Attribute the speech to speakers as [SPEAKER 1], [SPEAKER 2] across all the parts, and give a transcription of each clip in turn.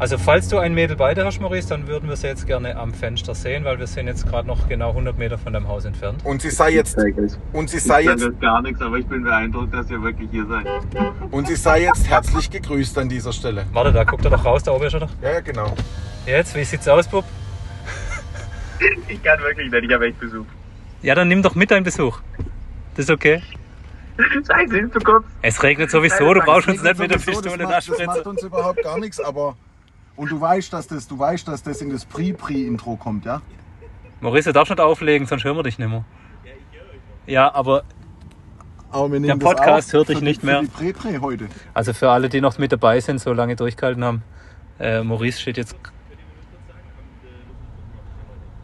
[SPEAKER 1] Also falls du ein Mädel bei dir hast, Maurice, dann würden wir sie jetzt gerne am Fenster sehen, weil wir sind jetzt gerade noch genau 100 Meter von deinem Haus entfernt.
[SPEAKER 2] Und sie sei jetzt, und sie sei
[SPEAKER 3] Ich kann
[SPEAKER 2] jetzt,
[SPEAKER 3] das gar nichts, aber ich bin beeindruckt, dass ihr wirklich hier seid.
[SPEAKER 2] und sie sei jetzt herzlich gegrüßt an dieser Stelle.
[SPEAKER 1] Warte, da guckt er doch raus, da oben ist er doch.
[SPEAKER 2] Ja, ja, genau.
[SPEAKER 1] Jetzt, wie sieht's aus, Bub?
[SPEAKER 3] Ich kann wirklich nicht, ich habe echt Besuch.
[SPEAKER 1] Ja, dann nimm doch mit deinen Besuch. Das ist okay.
[SPEAKER 3] Scheiße, ist zu kurz.
[SPEAKER 1] Es regnet sowieso, du brauchst uns nicht mit der Pistole
[SPEAKER 2] macht, das macht
[SPEAKER 1] nachspritzen.
[SPEAKER 2] uns überhaupt gar nichts, aber und du weißt, dass das, du weißt, dass das in das Pre-Pre-Intro kommt, ja?
[SPEAKER 1] Maurice, du darfst nicht auflegen, sonst hören wir dich nicht mehr. Ja, aber
[SPEAKER 2] Aber wir
[SPEAKER 1] Der Podcast hört dich nicht
[SPEAKER 2] die,
[SPEAKER 1] mehr.
[SPEAKER 2] Die Pre-Pre heute.
[SPEAKER 1] also für alle, die noch mit dabei sind, so lange durchgehalten haben, äh, Maurice steht jetzt.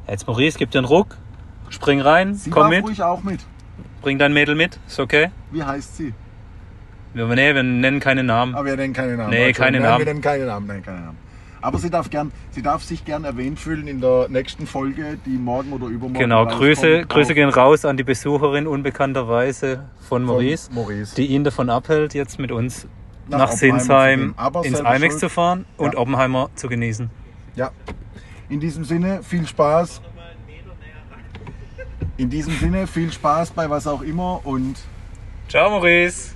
[SPEAKER 1] Jetzt Maurice, gib dir einen Ruck, spring rein,
[SPEAKER 2] Sie
[SPEAKER 1] komm mit,
[SPEAKER 2] ruhig auch mit.
[SPEAKER 1] bring dein Mädel mit, ist okay.
[SPEAKER 2] Wie heißt sie?
[SPEAKER 1] Wir, nee, wir nennen keine Namen.
[SPEAKER 2] Aber wir nennen keine Namen.
[SPEAKER 1] Nee, keine
[SPEAKER 2] nein,
[SPEAKER 1] Namen.
[SPEAKER 2] Wir nennen keine Namen, nein, keine Namen. Aber sie darf, gern, sie darf sich gern erwähnt fühlen in der nächsten Folge, die morgen oder übermorgen
[SPEAKER 1] Genau, Grüße, Grüße gehen raus an die Besucherin unbekannterweise von Maurice,
[SPEAKER 2] Maurice.
[SPEAKER 1] die ihn davon abhält, jetzt mit uns
[SPEAKER 2] Nach
[SPEAKER 1] nach, Sinsheim ins IMAX zu fahren und
[SPEAKER 2] Ja.
[SPEAKER 1] Oppenheimer zu genießen.
[SPEAKER 2] Ja. In diesem Sinne, viel Spaß. In diesem Sinne, viel Spaß bei was auch immer und
[SPEAKER 1] Ciao, Maurice!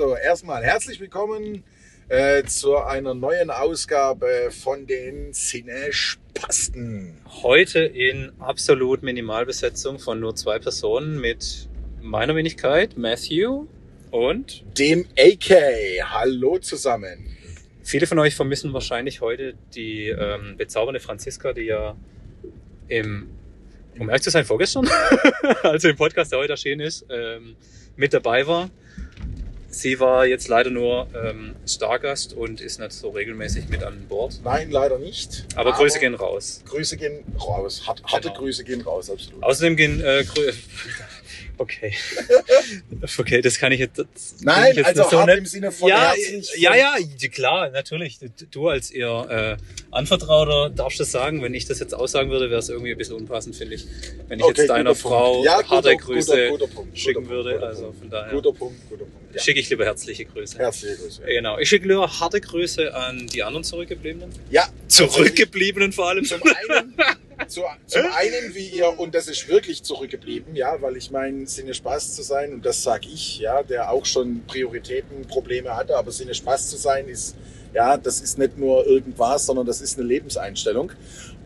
[SPEAKER 2] Also erstmal herzlich willkommen äh, zu einer neuen Ausgabe von den Sinnespasten.
[SPEAKER 1] Heute in absolut Minimalbesetzung von nur zwei Personen mit meiner Wenigkeit, Matthew und
[SPEAKER 2] Dem AK. Hallo zusammen.
[SPEAKER 1] viele von euch vermissen wahrscheinlich heute die ähm, bezaubernde Franziska, die ja im, um ehrlich zu sein, vorgestern, also im Podcast, der heute erschienen ist, ähm, mit dabei war. Sie war jetzt leider nur ähm, Stargast und ist nicht so regelmäßig mit an Bord.
[SPEAKER 2] Nein, leider nicht.
[SPEAKER 1] Aber Grüße gehen raus.
[SPEAKER 2] Grüße gehen raus. Hart, harte
[SPEAKER 1] Genau.
[SPEAKER 2] Grüße gehen raus, absolut.
[SPEAKER 1] Außerdem gehen äh, Grü Okay. okay, das kann ich jetzt.
[SPEAKER 2] Nein,
[SPEAKER 1] ich jetzt
[SPEAKER 2] also
[SPEAKER 1] so nicht-
[SPEAKER 2] im Sinne von
[SPEAKER 1] ja,
[SPEAKER 2] herzlich.
[SPEAKER 1] ja, ja, ja, klar, natürlich. Du als ihr äh, Anvertrauter darfst das sagen. Wenn ich das jetzt aussagen würde, wäre es irgendwie ein bisschen unpassend, finde ich. Wenn ich
[SPEAKER 2] Okay,
[SPEAKER 1] jetzt deiner. Frau
[SPEAKER 2] Ja,
[SPEAKER 1] harte
[SPEAKER 2] guter-
[SPEAKER 1] Grüße
[SPEAKER 2] guter- guter Punkt,
[SPEAKER 1] schicken würde.
[SPEAKER 2] Punkt,
[SPEAKER 1] also
[SPEAKER 2] Punkt.
[SPEAKER 1] von daher
[SPEAKER 2] Guter Punkt, guter Punkt. Ja.
[SPEAKER 1] schicke ich lieber herzliche Grüße.
[SPEAKER 2] Herzliche Grüße.
[SPEAKER 1] Genau. Ich schicke lieber harte Grüße an die anderen Zurückgebliebenen.
[SPEAKER 2] Ja,
[SPEAKER 1] Zurückgebliebenen vor allem.
[SPEAKER 2] Zum einen, zu, zum einen, wie ihr, und das ist wirklich zurückgeblieben, ja, weil ich meine, Sinne Spaß zu sein, und das sag ich, ja, der auch schon Prioritäten, Probleme hatte, aber Sinne Spaß zu sein ist, ja, das ist nicht nur irgendwas, sondern das ist eine Lebenseinstellung.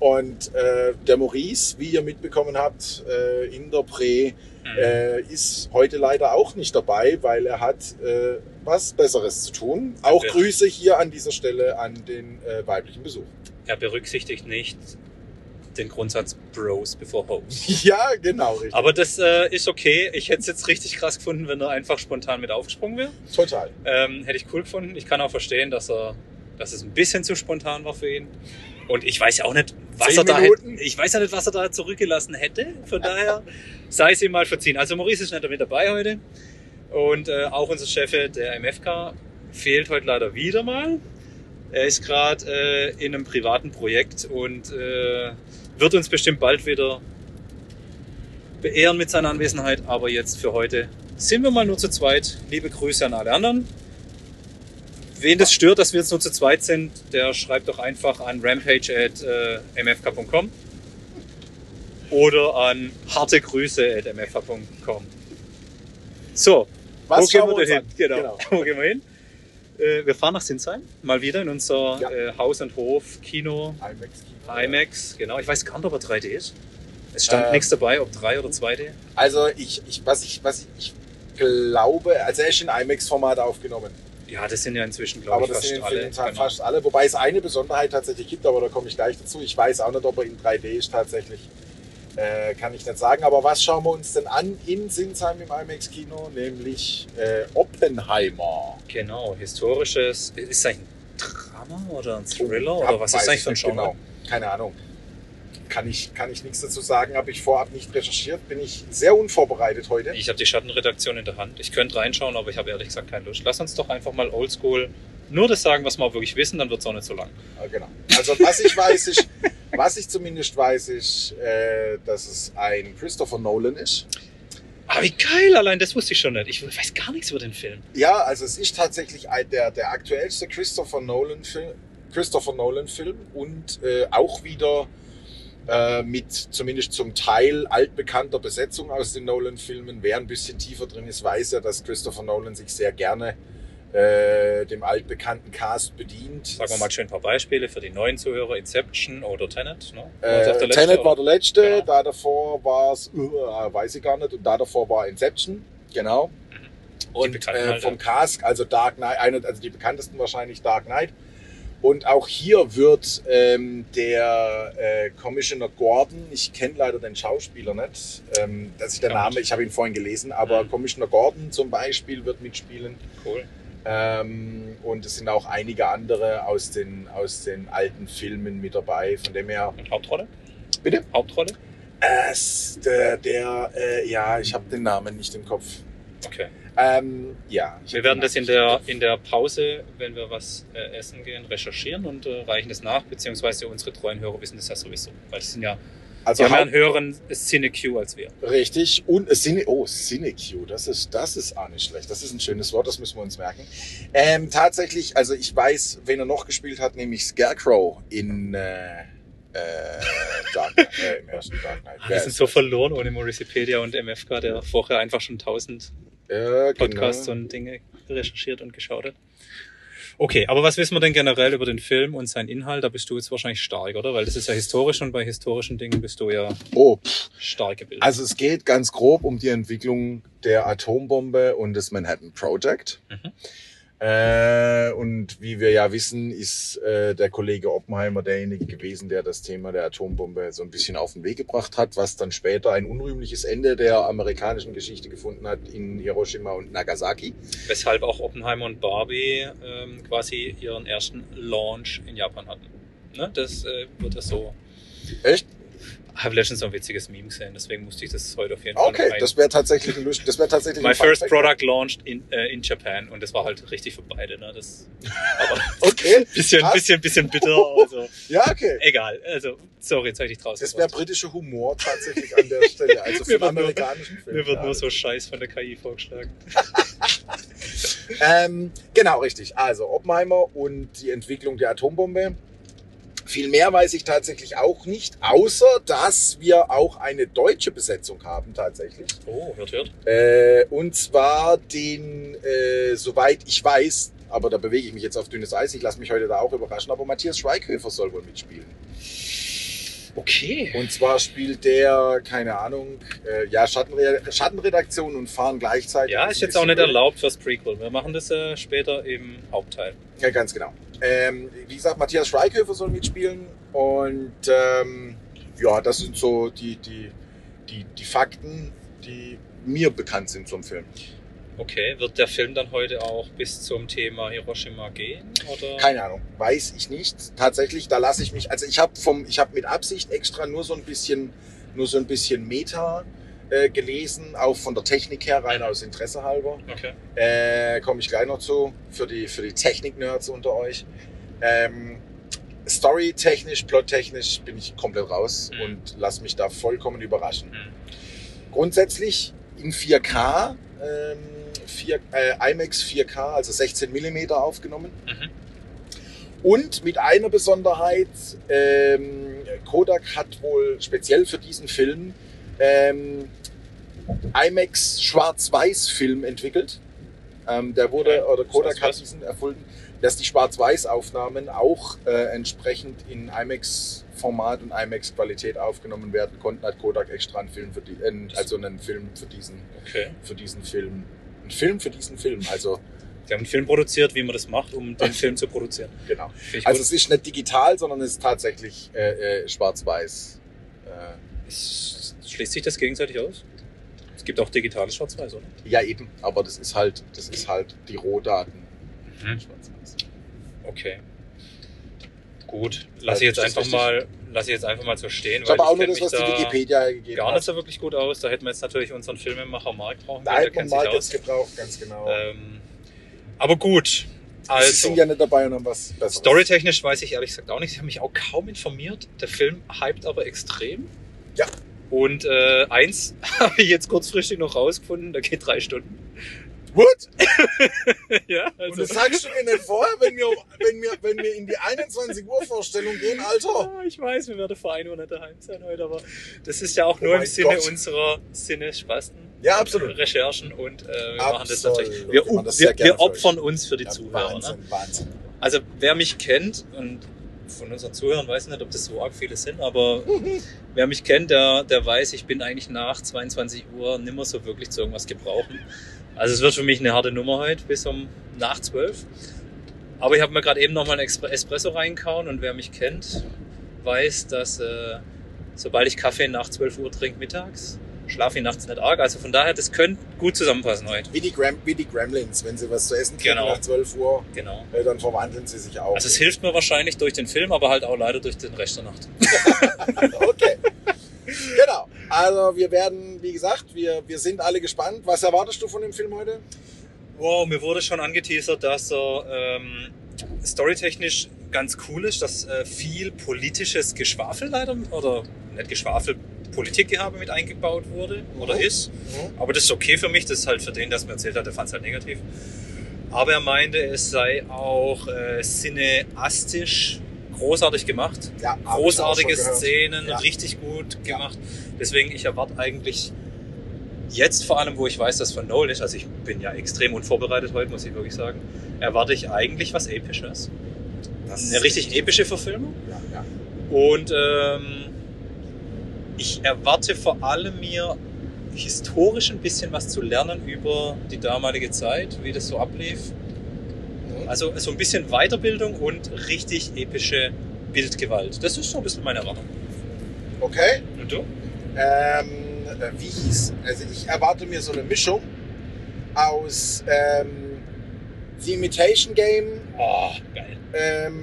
[SPEAKER 2] Und äh, der Maurice, wie ihr mitbekommen habt, äh, in der Prä,
[SPEAKER 1] Mhm.
[SPEAKER 2] äh, ist heute leider auch nicht dabei, weil er hat äh, was Besseres zu tun. Auch. Grüße hier an dieser Stelle an den äh, weiblichen Besuch.
[SPEAKER 1] Er berücksichtigt nicht den Grundsatz Bros before Hoes.
[SPEAKER 2] Ja, genau, richtig.
[SPEAKER 1] Aber das äh, ist okay. Ich hätte es jetzt richtig krass gefunden, wenn er einfach spontan mit aufgesprungen wäre.
[SPEAKER 2] Total.
[SPEAKER 1] Ähm, hätte ich cool gefunden. Ich kann auch verstehen, dass er, dass es ein bisschen zu spontan war für ihn. Und ich weiß ja auch nicht, was er da hätte, ich weiß ja nicht, was er da zurückgelassen hätte. Von daher sei es ihm mal verziehen. Also Maurice ist nicht mit dabei heute. Und äh, auch unser Chef, der MFK, fehlt heute leider wieder mal. Er ist gerade äh, in einem privaten Projekt und äh, wird uns bestimmt bald wieder beehren mit seiner Anwesenheit. Aber jetzt für heute sind wir mal nur zu zweit. Liebe Grüße an alle anderen. Wen das stört, dass wir jetzt nur zu zweit sind, der schreibt doch einfach an rampage.mfk.com oder an hartegrüße.mfk.com. So,
[SPEAKER 2] Was
[SPEAKER 1] wo gehen wir denn hin? Genau. Wo gehen wir hin? Äh, wir fahren nach Sinsheim, mal wieder in unser
[SPEAKER 2] Ja.
[SPEAKER 1] äh, Haus und Hof Kino
[SPEAKER 2] IMAX Kino.
[SPEAKER 1] IMAX. Genau, ich weiß gar nicht, ob er 3D ist. Es stand
[SPEAKER 2] Äh,
[SPEAKER 1] nichts dabei, ob 3 oder 2D.
[SPEAKER 2] Also ich, ich, was ich, was ich, ich glaube, also er ist in IMAX-Format aufgenommen.
[SPEAKER 1] Ja, das sind ja inzwischen, glaube
[SPEAKER 2] Aber
[SPEAKER 1] ich,
[SPEAKER 2] das
[SPEAKER 1] fast
[SPEAKER 2] sind
[SPEAKER 1] alle.
[SPEAKER 2] vielen Teilen
[SPEAKER 1] Genau.
[SPEAKER 2] fast alle. Wobei es eine Besonderheit tatsächlich gibt, aber da komme ich gleich dazu. Ich weiß auch nicht, ob er in 3D ist tatsächlich. Äh, kann ich nicht sagen. Aber was schauen wir uns denn an in Sinsheim im IMAX-Kino? Nämlich äh, Oppenheimer.
[SPEAKER 1] Genau, historisches. Ist eigentlich ein Drama oder ein Thriller?
[SPEAKER 2] Hab-
[SPEAKER 1] oder was ist
[SPEAKER 2] weiß
[SPEAKER 1] eigentlich
[SPEAKER 2] ich
[SPEAKER 1] für ein Genre?
[SPEAKER 2] Genau. Keine Ahnung. Kann ich, kann ich nichts dazu sagen. Habe ich vorab nicht recherchiert. Bin ich sehr unvorbereitet heute.
[SPEAKER 1] Ich habe die Schattenredaktion in der Hand. Ich könnte reinschauen, aber ich habe ehrlich gesagt keine Lust. Lass uns doch einfach mal oldschool nur das sagen, was wir auch wirklich wissen, dann wird es auch nicht so lang.
[SPEAKER 2] Genau. Also was ich weiß, ist, was ich zumindest weiß, ist, äh, dass es ein Christopher Nolan ist.
[SPEAKER 1] Aber wie geil, allein das wusste ich schon nicht. Ich weiß gar nichts über den Film.
[SPEAKER 2] Ja, also es ist tatsächlich ein, der, der aktuellste Christopher Nolan Film, Christopher Nolan Film und äh, auch wieder äh, mit zumindest zum Teil altbekannter Besetzung aus den Nolan-Filmen. Wer ein bisschen tiefer drin ist, weiß ja, dass Christopher Nolan sich sehr gerne äh, dem altbekannten Cast bedient.
[SPEAKER 1] Sagen wir mal schön ein paar Beispiele für die neuen Zuhörer. Inception oder Tenet. Ne?
[SPEAKER 2] Äh,
[SPEAKER 1] letzte,
[SPEAKER 2] Tenet war
[SPEAKER 1] oder?
[SPEAKER 2] der letzte,
[SPEAKER 1] Genau.
[SPEAKER 2] da davor war es, uh, weiß ich gar nicht, und da davor war Inception, genau. Und
[SPEAKER 1] Bekannten
[SPEAKER 2] äh, vom
[SPEAKER 1] ja.
[SPEAKER 2] Cast, also Dark Knight, eine, also die bekanntesten wahrscheinlich Dark Knight. Und auch hier wird ähm, der äh, Commissioner Gordon, ich kenne leider den Schauspieler nicht, ähm, das ist der Name, ich habe ihn vorhin gelesen, aber
[SPEAKER 1] Mhm.
[SPEAKER 2] Commissioner Gordon zum Beispiel wird mitspielen.
[SPEAKER 1] Cool.
[SPEAKER 2] Ähm, und es sind auch einige andere aus den, aus den alten Filmen mit dabei, von dem her.
[SPEAKER 1] Und Hauptrolle?
[SPEAKER 2] Bitte?
[SPEAKER 1] Hauptrolle?
[SPEAKER 2] Es, der, der äh, ja, ich habe den Namen nicht im Kopf.
[SPEAKER 1] Okay.
[SPEAKER 2] Ähm, ja.
[SPEAKER 1] Wir werden
[SPEAKER 2] den
[SPEAKER 1] das in der, in der Pause, wenn wir was äh, essen gehen, recherchieren und äh, reichen das nach, beziehungsweise unsere treuen Hörer wissen das ja sowieso. Weil es sind ja,
[SPEAKER 2] Also
[SPEAKER 1] die haben ja einen höheren Cine-Q als wir.
[SPEAKER 2] richtig und äh, Cine, oh Cinecue, das ist das ist auch nicht schlecht. Das ist ein schönes Wort, das müssen wir uns merken. Ähm, tatsächlich, also ich weiß, wen er noch gespielt hat, nämlich Scarecrow in äh, äh, Dark Knight, äh, im ersten Dark Knight.
[SPEAKER 1] Ah, Wir sind so verloren ohne Morricipedia und MFK, der vorher einfach schon tausend Podcasts
[SPEAKER 2] genau.
[SPEAKER 1] und Dinge recherchiert und geschaut hat. Okay, aber was wissen wir denn generell über den Film und seinen Inhalt? Da bist du jetzt wahrscheinlich stark, oder? Weil das ist ja historisch und bei historischen Dingen bist du ja
[SPEAKER 2] Oh,
[SPEAKER 1] stark gebildet.
[SPEAKER 2] Also es geht ganz grob um die Entwicklung der Atombombe und des Manhattan Project.
[SPEAKER 1] Mhm.
[SPEAKER 2] Äh, und wie wir ja wissen, ist äh, der Kollege Oppenheimer derjenige gewesen, der das Thema der Atombombe so ein bisschen auf den Weg gebracht hat, was dann später ein unrühmliches Ende der amerikanischen Geschichte gefunden hat in Hiroshima und Nagasaki.
[SPEAKER 1] Weshalb auch Oppenheimer und Barbie ähm, quasi ihren ersten Launch in Japan hatten. Ne? Das äh, wird ja so.
[SPEAKER 2] Echt?
[SPEAKER 1] Habe letztens so ein witziges Meme gesehen, deswegen musste ich das heute auf jeden Fall
[SPEAKER 2] Okay, das wäre tatsächlich ein das wäre tatsächlich
[SPEAKER 1] My first product launched in, äh, in Japan und das war halt richtig für beide. Ne? Das, aber
[SPEAKER 2] Okay,
[SPEAKER 1] bisschen,
[SPEAKER 2] krass.
[SPEAKER 1] bisschen, bisschen bitter. Also,
[SPEAKER 2] ja, okay.
[SPEAKER 1] egal. Also, sorry, jetzt habe ich dich draußen.
[SPEAKER 2] Das wäre britischer Humor tatsächlich an der Stelle, also für amerikanischen Film.
[SPEAKER 1] Mir wird nur so Scheiß von der KI vorgeschlagen.
[SPEAKER 2] Ähm, genau, richtig. Also Oppenheimer und die Entwicklung der Atombombe. Viel mehr weiß ich tatsächlich auch nicht, außer dass wir auch eine deutsche Besetzung haben tatsächlich.
[SPEAKER 1] Oh, hört, hört.
[SPEAKER 2] Äh, und zwar den, äh, soweit ich weiß, aber da bewege ich mich jetzt auf dünnes Eis, ich lasse mich heute da auch überraschen, aber Matthias Schweighöfer soll wohl mitspielen.
[SPEAKER 1] Okay.
[SPEAKER 2] Und zwar spielt der, keine Ahnung, äh, ja, Schattenre Schattenredaktion und Fahren gleichzeitig.
[SPEAKER 1] Ja, ist jetzt auch nicht
[SPEAKER 2] blöd.
[SPEAKER 1] erlaubt fürs Prequel. Wir machen das äh, später im Hauptteil.
[SPEAKER 2] Ja, ganz genau. Ähm, wie gesagt, Matthias Schweighöfer soll mitspielen und ähm, ja, das sind so die, die, die, die Fakten, die mir bekannt sind zum Film.
[SPEAKER 1] Okay, wird der Film dann heute auch bis zum Thema Hiroshima gehen? Oder?
[SPEAKER 2] Keine Ahnung, weiß ich nicht. Tatsächlich, da lasse ich mich, also ich habe vom, ich habe mit Absicht extra nur so ein bisschen, nur so ein bisschen Meta äh, gelesen, auch von der Technik her, rein aus Interesse halber.
[SPEAKER 1] Okay.
[SPEAKER 2] Äh, Komme ich gleich noch zu, für die, für die Technik-Nerds unter euch. Ähm, Story-technisch, plot-technisch bin ich komplett raus
[SPEAKER 1] Mhm.
[SPEAKER 2] und lass mich da vollkommen überraschen.
[SPEAKER 1] Hm.
[SPEAKER 2] Grundsätzlich in 4K, ähm, 4, äh, IMAX 4K, also 16 mm aufgenommen.
[SPEAKER 1] Mhm.
[SPEAKER 2] Und mit einer Besonderheit, ähm, Kodak hat wohl speziell für diesen Film ähm, IMAX Schwarz-Weiß-Film entwickelt. Ähm, der wurde,
[SPEAKER 1] Okay.
[SPEAKER 2] oder Kodak hat diesen erfunden, dass die Schwarz-Weiß-Aufnahmen auch äh, entsprechend in IMAX-Format und IMAX-Qualität aufgenommen werden konnten. Hat Kodak extra einen Film für die, äh, also einen Film für diesen,
[SPEAKER 1] Okay.
[SPEAKER 2] für diesen Film. Ein Film für diesen Film, also
[SPEAKER 1] Sie haben einen Film produziert, wie man das macht, um den Film zu produzieren.
[SPEAKER 2] genau. Also es ist nicht digital, sondern es ist tatsächlich äh, äh, schwarz-weiß. Äh,
[SPEAKER 1] schließt sich das gegenseitig aus? Es gibt auch digitales Schwarz-Weiß, oder?
[SPEAKER 2] ja eben, aber das ist halt, das ist halt die Rohdaten.
[SPEAKER 1] Mhm.
[SPEAKER 2] Schwarz-weiß.
[SPEAKER 1] Okay. Gut.
[SPEAKER 2] Also
[SPEAKER 1] Lass ich jetzt einfach mal, lass ich jetzt einfach mal so stehen.
[SPEAKER 2] Ich habe
[SPEAKER 1] weil
[SPEAKER 2] auch nur das, was die
[SPEAKER 1] da
[SPEAKER 2] Wikipedia gegeben
[SPEAKER 1] Gar nicht so wirklich gut aus. Da hätten wir jetzt natürlich unseren Filmemacher Mark brauchen
[SPEAKER 2] Da
[SPEAKER 1] können,
[SPEAKER 2] man
[SPEAKER 1] kennt sich
[SPEAKER 2] mal jetzt gebraucht, ganz genau.
[SPEAKER 1] Ähm, aber gut.
[SPEAKER 2] Sie
[SPEAKER 1] Also,
[SPEAKER 2] sind ja nicht dabei und haben was Besseres.
[SPEAKER 1] storytechnisch weiß ich ehrlich gesagt auch nicht. Ich habe mich auch kaum informiert. Der Film hypt aber extrem.
[SPEAKER 2] Ja.
[SPEAKER 1] Und äh, eins habe ich jetzt kurzfristig noch rausgefunden, der geht drei Stunden.
[SPEAKER 2] What?
[SPEAKER 1] ja,
[SPEAKER 2] Und
[SPEAKER 1] also,
[SPEAKER 2] das sagst du mir nicht vorher, wenn wir, wenn wir, wenn wir in die 21 Uhr Vorstellung gehen, Alter.
[SPEAKER 1] Ah, ich weiß, wir werden vor 1 Uhr nicht daheim sein heute, aber das ist ja auch
[SPEAKER 2] Oh
[SPEAKER 1] nur im Sinne
[SPEAKER 2] Gott.
[SPEAKER 1] unserer Sinnespasten.
[SPEAKER 2] Ja, absolut.
[SPEAKER 1] Recherchen und äh, wir machen das
[SPEAKER 2] Absolut.
[SPEAKER 1] natürlich. Wir,
[SPEAKER 2] Wir das
[SPEAKER 1] wir, wir
[SPEAKER 2] für euch.
[SPEAKER 1] opfern uns für die
[SPEAKER 2] Ja,
[SPEAKER 1] Zuhörer. Ne?
[SPEAKER 2] Wahnsinn, Wahnsinn.
[SPEAKER 1] Also wer mich kennt und von unseren Zuhörern weiß ich nicht, ob das so arg viele sind, aber wer mich kennt, der, der weiß, ich bin eigentlich nach 22 Uhr nimmer so wirklich zu irgendwas gebrauchen. Also es wird für mich eine harte Nummer heute bis um nach 12. Aber ich habe mir gerade eben nochmal einen Espresso reingehauen und wer mich kennt, weiß, dass äh, sobald ich Kaffee nach 12 Uhr trinke mittags, schlafe ich nachts nicht arg. Also von daher, das könnte gut zusammenpassen heute.
[SPEAKER 2] Wie die, Gram wie die Gremlins, wenn sie was zu essen kriegen
[SPEAKER 1] Genau.
[SPEAKER 2] nach 12 Uhr,
[SPEAKER 1] Genau.
[SPEAKER 2] äh, dann verwandeln sie sich auch.
[SPEAKER 1] Also es hilft mir wahrscheinlich durch den Film, aber halt auch leider durch den Rest der Nacht.
[SPEAKER 2] Okay. genau. Also wir werden, wie gesagt, wir, wir sind alle gespannt. Was erwartest du von dem Film heute?
[SPEAKER 1] Wow, mir wurde schon angeteasert, dass er ähm, storytechnisch ganz cool ist, dass äh, viel politisches Geschwafel leider, oder nicht Geschwafel, Politikgehabe mit eingebaut wurde oder
[SPEAKER 2] Mhm.
[SPEAKER 1] ist. Aber das ist okay für mich, das ist halt für den, der es mir erzählt hat, der fand es halt negativ. Aber er meinte, es sei auch äh, cineastisch großartig gemacht.
[SPEAKER 2] Ja,
[SPEAKER 1] Großartige. Szenen,
[SPEAKER 2] Ja.
[SPEAKER 1] richtig gut
[SPEAKER 2] Ja.
[SPEAKER 1] gemacht. Deswegen, ich erwarte eigentlich jetzt vor allem, wo ich weiß, dass von Nolan ist, also ich bin ja extrem unvorbereitet heute, muss ich wirklich sagen, erwarte ich eigentlich was Episches.
[SPEAKER 2] Das
[SPEAKER 1] Eine richtig epische Verfilmung.
[SPEAKER 2] Ja, ja.
[SPEAKER 1] Und ähm, ich erwarte vor allem mir historisch ein bisschen was zu lernen über die damalige Zeit, wie das so ablief. Also so ein bisschen Weiterbildung und richtig epische Bildgewalt. Das ist so ein bisschen meine Erwartung.
[SPEAKER 2] Okay.
[SPEAKER 1] Und du?
[SPEAKER 2] Ähm, äh, wie hieß? Also ich erwarte mir so eine Mischung aus ähm, The Imitation Game,
[SPEAKER 1] Oh, geil.
[SPEAKER 2] ähm,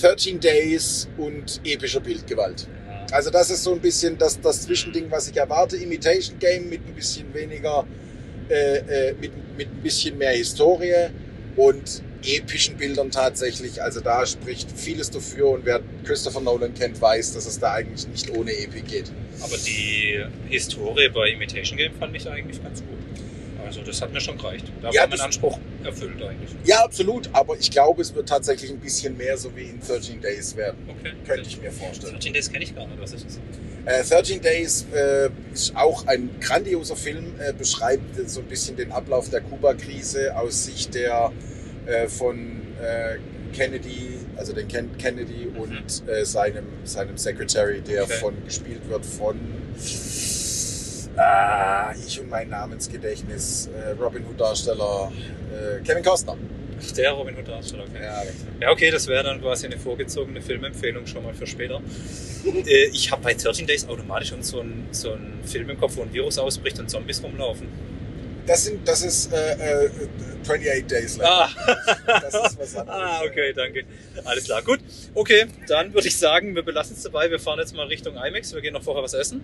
[SPEAKER 2] 13 Days und epischer Bildgewalt. Also das ist so ein bisschen das, das Zwischending, was ich erwarte. Imitation Game mit ein bisschen weniger, äh, äh, mit, mit ein bisschen mehr Historie und epischen Bildern tatsächlich. Also da spricht vieles dafür und wer Christopher Nolan kennt, weiß, dass es da eigentlich nicht ohne Epik geht.
[SPEAKER 1] Aber die Historie bei Imitation Game fand ich eigentlich ganz gut. Also das hat mir schon gereicht. Da
[SPEAKER 2] Ja,
[SPEAKER 1] war mein Anspruch erfüllt eigentlich.
[SPEAKER 2] Ja, absolut, aber ich glaube, es wird tatsächlich ein bisschen mehr so wie in 13 Days werden.
[SPEAKER 1] Okay.
[SPEAKER 2] Könnte ich mir vorstellen.
[SPEAKER 1] 13 Days kenne ich gar nicht. Was ist das?
[SPEAKER 2] Äh, 13 Days äh, ist auch ein grandioser Film, äh, beschreibt so ein bisschen den Ablauf der Kuba-Krise aus Sicht der äh, von äh, Kennedy, also den Ken Kennedy und äh, seinem, seinem Secretary, der
[SPEAKER 1] Okay.
[SPEAKER 2] von gespielt wird von ah, ich und mein Namensgedächtnis, äh, Robin Hood Darsteller äh, Kevin Costner.
[SPEAKER 1] Ach, Der Robin Hood Darsteller, okay.
[SPEAKER 2] Ja,
[SPEAKER 1] Ja, okay, das wäre dann quasi eine vorgezogene Filmempfehlung schon mal für später. ich habe bei 13 Days automatisch so einen so einen Film im Kopf, wo ein Virus ausbricht und Zombies rumlaufen.
[SPEAKER 2] Das, sind, das ist äh, äh, 28 Days Later.
[SPEAKER 1] Ah,
[SPEAKER 2] Das ist was anderes.
[SPEAKER 1] ah, okay, danke. Alles klar, gut. Okay, dann würde ich sagen, wir belassen es dabei. Wir fahren jetzt mal Richtung IMAX. Wir gehen noch vorher was essen.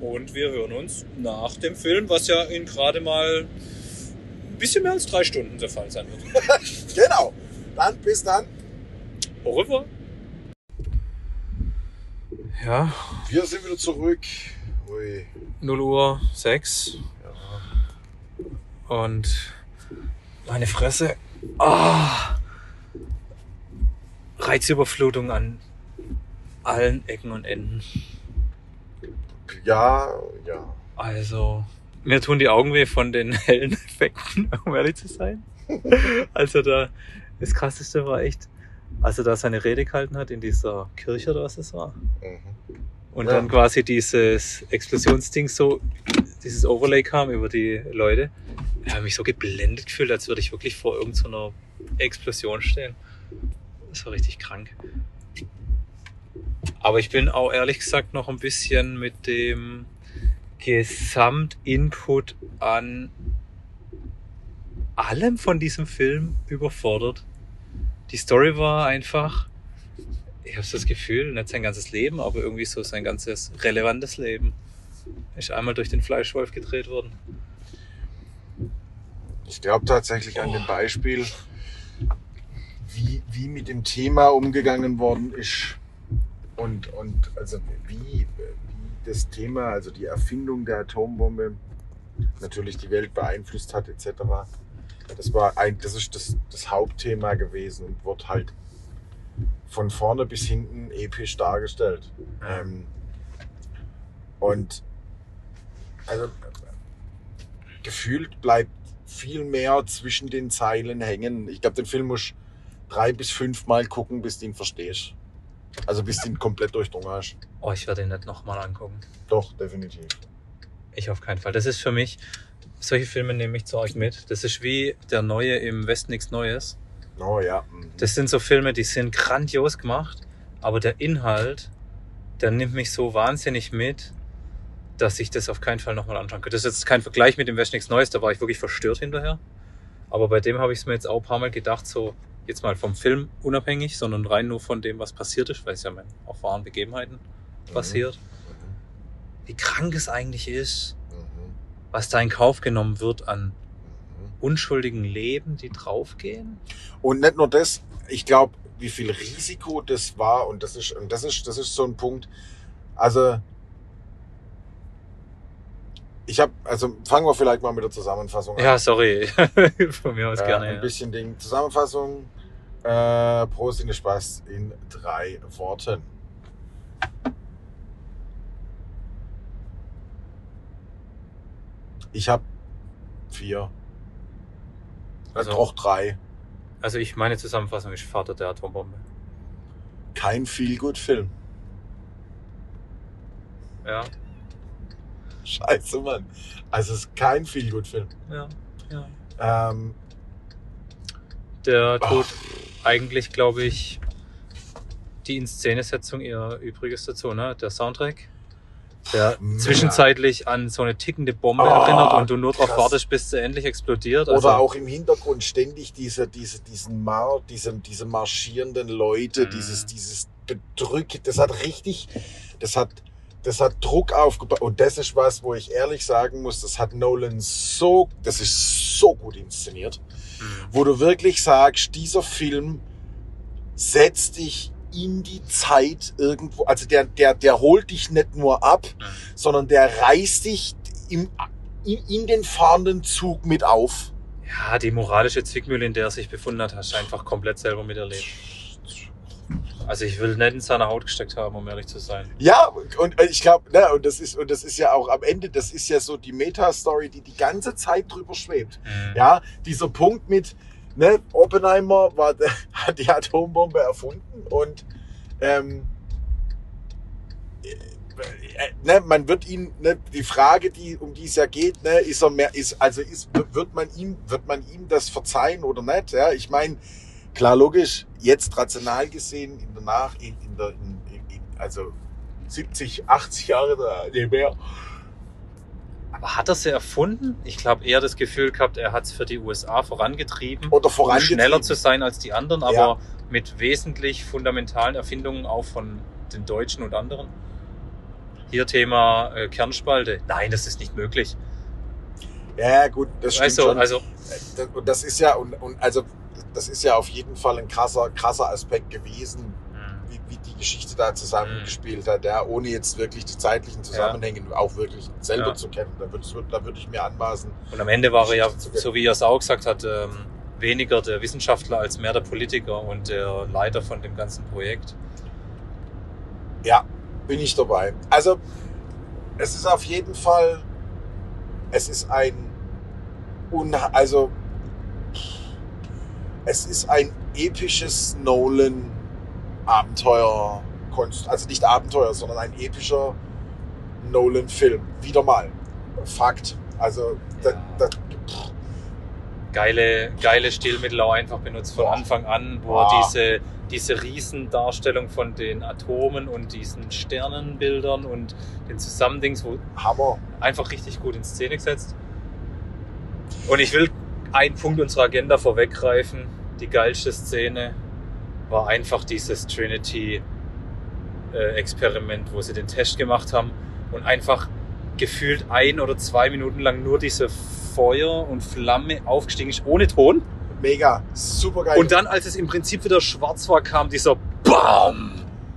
[SPEAKER 1] Und wir hören uns nach dem Film, was ja in gerade mal ein bisschen mehr als drei Stunden der Fall sein wird.
[SPEAKER 2] Genau. Dann bis dann.
[SPEAKER 1] Au revoir. Ja,
[SPEAKER 2] Wir sind wieder zurück. Ui.
[SPEAKER 1] 0 Uhr 6 und meine Fresse. Ah, Reizüberflutung an allen Ecken und Enden.
[SPEAKER 2] Ja, ja.
[SPEAKER 1] Also, mir tun die Augen weh von den hellen Effekten, um ehrlich zu sein. Also da, das krasseste war echt, als er da seine Rede gehalten hat in dieser Kirche oder was es war.
[SPEAKER 2] Mhm.
[SPEAKER 1] Und
[SPEAKER 2] Ja.
[SPEAKER 1] dann quasi dieses Explosionsding so, dieses Overlay kam über die Leute. Ich habe mich so geblendet gefühlt, als würde ich wirklich vor irgendeiner Explosion stehen. Das war richtig krank. Aber ich bin auch ehrlich gesagt noch ein bisschen mit dem Gesamtinput an allem von diesem Film überfordert. Die Story war einfach, ich habe das Gefühl, nicht sein ganzes Leben, aber irgendwie so sein ganzes relevantes Leben ist einmal durch den Fleischwolf gedreht worden.
[SPEAKER 2] Ich glaube tatsächlich an dem Beispiel, wie, wie mit dem Thema umgegangen worden ist und, und also wie, wie das Thema, also die Erfindung der Atombombe natürlich die Welt beeinflusst hat etc. Das war ein, das ist das, das Hauptthema gewesen und wird halt von vorne bis hinten episch dargestellt. Ähm, und also gefühlt bleibt viel mehr zwischen den Zeilen hängen. Ich glaube, den Film muss drei bis fünf Mal gucken, bis du ihn verstehst. Also bis du ihn komplett durchdrungen hast.
[SPEAKER 1] Oh, ich werde ihn nicht nochmal angucken.
[SPEAKER 2] Doch, definitiv.
[SPEAKER 1] Ich auf keinen Fall. Das ist für mich, solche Filme nehme ich zu euch mit. Das ist wie der neue im Westen nichts Neues.
[SPEAKER 2] Oh ja. mhm.
[SPEAKER 1] Das sind so Filme, die sind grandios gemacht, aber der Inhalt, der nimmt mich so wahnsinnig mit, dass ich das auf keinen Fall nochmal anschauen könnte. Das ist jetzt kein Vergleich mit dem Westen nichts Neues, da war ich wirklich verstört hinterher. Aber bei dem habe ich es mir jetzt auch ein paar Mal gedacht, so jetzt mal vom Film unabhängig, sondern rein nur von dem, was passiert ist, weil es ja auf wahren Begebenheiten passiert. Wie krank es eigentlich ist,
[SPEAKER 2] Mhm.
[SPEAKER 1] was da in Kauf genommen wird an
[SPEAKER 2] Mhm.
[SPEAKER 1] Unschuldigen Leben, die draufgehen.
[SPEAKER 2] Und nicht nur das, ich glaube, wie viel Risiko das war und das ist, und das ist, das ist so ein Punkt. Also, ich habe, also fangen wir vielleicht mal mit der Zusammenfassung an.
[SPEAKER 1] Ja, sorry. Von mir aus
[SPEAKER 2] Äh,
[SPEAKER 1] gerne.
[SPEAKER 2] ein
[SPEAKER 1] ja.
[SPEAKER 2] bisschen Ding. Zusammenfassung. Äh, Prost in den Spaß in drei Worten. Ich habe vier.
[SPEAKER 1] Also-
[SPEAKER 2] auch drei.
[SPEAKER 1] Also ich meine Zusammenfassung ist Vater der Atombombe.
[SPEAKER 2] Kein Feel-Good-Film.
[SPEAKER 1] Ja,
[SPEAKER 2] Scheiße, Mann. Also es ist kein Feel-Good-Film.
[SPEAKER 1] ja, ja.
[SPEAKER 2] Ähm,
[SPEAKER 1] Der tut eigentlich, glaube ich, die Inszenesetzung ihr Übriges dazu, ne? Der Soundtrack,
[SPEAKER 2] Mega.
[SPEAKER 1] zwischenzeitlich an so eine tickende Bombe
[SPEAKER 2] Oh,
[SPEAKER 1] erinnert und du nur darauf wartest, bis sie endlich explodiert. Also,
[SPEAKER 2] Oder auch im Hintergrund ständig diese, diese, diesen Mar, diese, diese marschierenden Leute,
[SPEAKER 1] Mhm.
[SPEAKER 2] dieses, dieses Bedrück, das hat richtig, das hat, das hat Druck aufgebaut. Und das ist was, wo ich ehrlich sagen muss, das hat Nolan so, das ist so gut inszeniert,
[SPEAKER 1] Mhm.
[SPEAKER 2] wo du wirklich sagst, dieser Film setzt dich in die Zeit irgendwo, also der, der, der holt dich nicht nur ab,
[SPEAKER 1] Mhm.
[SPEAKER 2] sondern der reißt dich im, in, in den fahrenden Zug mit auf.
[SPEAKER 1] Ja, die moralische Zwickmühle, in der er sich befunden hat, hast du einfach komplett selber miterlebt. Also ich will nicht in seiner Haut gesteckt haben, um ehrlich zu sein.
[SPEAKER 2] Ja, und ich glaube, ne, und das ist und das ist ja auch am Ende, das ist ja so die Meta-Story, die die ganze Zeit drüber schwebt.
[SPEAKER 1] Mhm.
[SPEAKER 2] Ja, dieser Punkt mit, ne, Oppenheimer war, hat die Atombombe erfunden und ähm, äh, ne, man wird ihn, ne, die Frage, die, um die es ja geht, ne, ist er mehr, ist, also ist, wird man ihm, wird man ihm das verzeihen oder nicht? Ja, ich meine, klar, logisch, jetzt rational gesehen, in der Nach, in, in der, in, in, also 70, 80 Jahre, nee, mehr.
[SPEAKER 1] Aber hat er sie erfunden? Ich glaube eher das Gefühl gehabt, er hat es für die USA vorangetrieben,
[SPEAKER 2] Oder
[SPEAKER 1] um
[SPEAKER 2] vorangetrieben.
[SPEAKER 1] schneller zu sein als die anderen, aber
[SPEAKER 2] Ja.
[SPEAKER 1] mit wesentlich fundamentalen Erfindungen auch von den Deutschen und anderen. Hier Thema äh, Kernspalte. Nein, das ist nicht möglich.
[SPEAKER 2] Ja, gut, das stimmt
[SPEAKER 1] du,
[SPEAKER 2] schon.
[SPEAKER 1] also
[SPEAKER 2] Das- Und das ist ja, und, und also, das ist ja auf jeden Fall ein krasser, krasser Aspekt gewesen,
[SPEAKER 1] mh,
[SPEAKER 2] wie, wie die Geschichte da zusammengespielt hat, ja, ohne jetzt wirklich die zeitlichen Zusammenhänge auch wirklich selber
[SPEAKER 1] Ja.
[SPEAKER 2] zu kennen. Da würde da würde ich mir anmaßen.
[SPEAKER 1] und am Ende war er ja, so wie er es auch gesagt hat, ähm, weniger der Wissenschaftler als mehr der Politiker und der Leiter von dem ganzen Projekt.
[SPEAKER 2] Ja, bin ich dabei. Also, es ist auf jeden Fall, es ist ein, also, es ist ein episches Nolan-Abenteuer, also nicht Abenteuer, sondern ein epischer Nolan-Film. Wieder mal. Fakt. Also, da,
[SPEAKER 1] Ja.
[SPEAKER 2] da,
[SPEAKER 1] geile, geile Stilmittel auch einfach benutzt von. Anfang an, wo
[SPEAKER 2] Boah.
[SPEAKER 1] er diese, diese Riesendarstellung von den Atomen und diesen Sternenbildern und den Zusammendings, wo
[SPEAKER 2] Hammer.
[SPEAKER 1] einfach richtig gut in Szene gesetzt. Und ich will einen Punkt unserer Agenda vorweggreifen. Die geilste Szene war einfach dieses Trinity-Experiment, wo sie den Test gemacht haben und einfach gefühlt ein oder zwei Minuten lang nur diese Feuer und Flamme aufgestiegen ist, ohne Ton.
[SPEAKER 2] Mega. Super geil.
[SPEAKER 1] Und dann, als es im Prinzip wieder schwarz war, kam dieser BAM!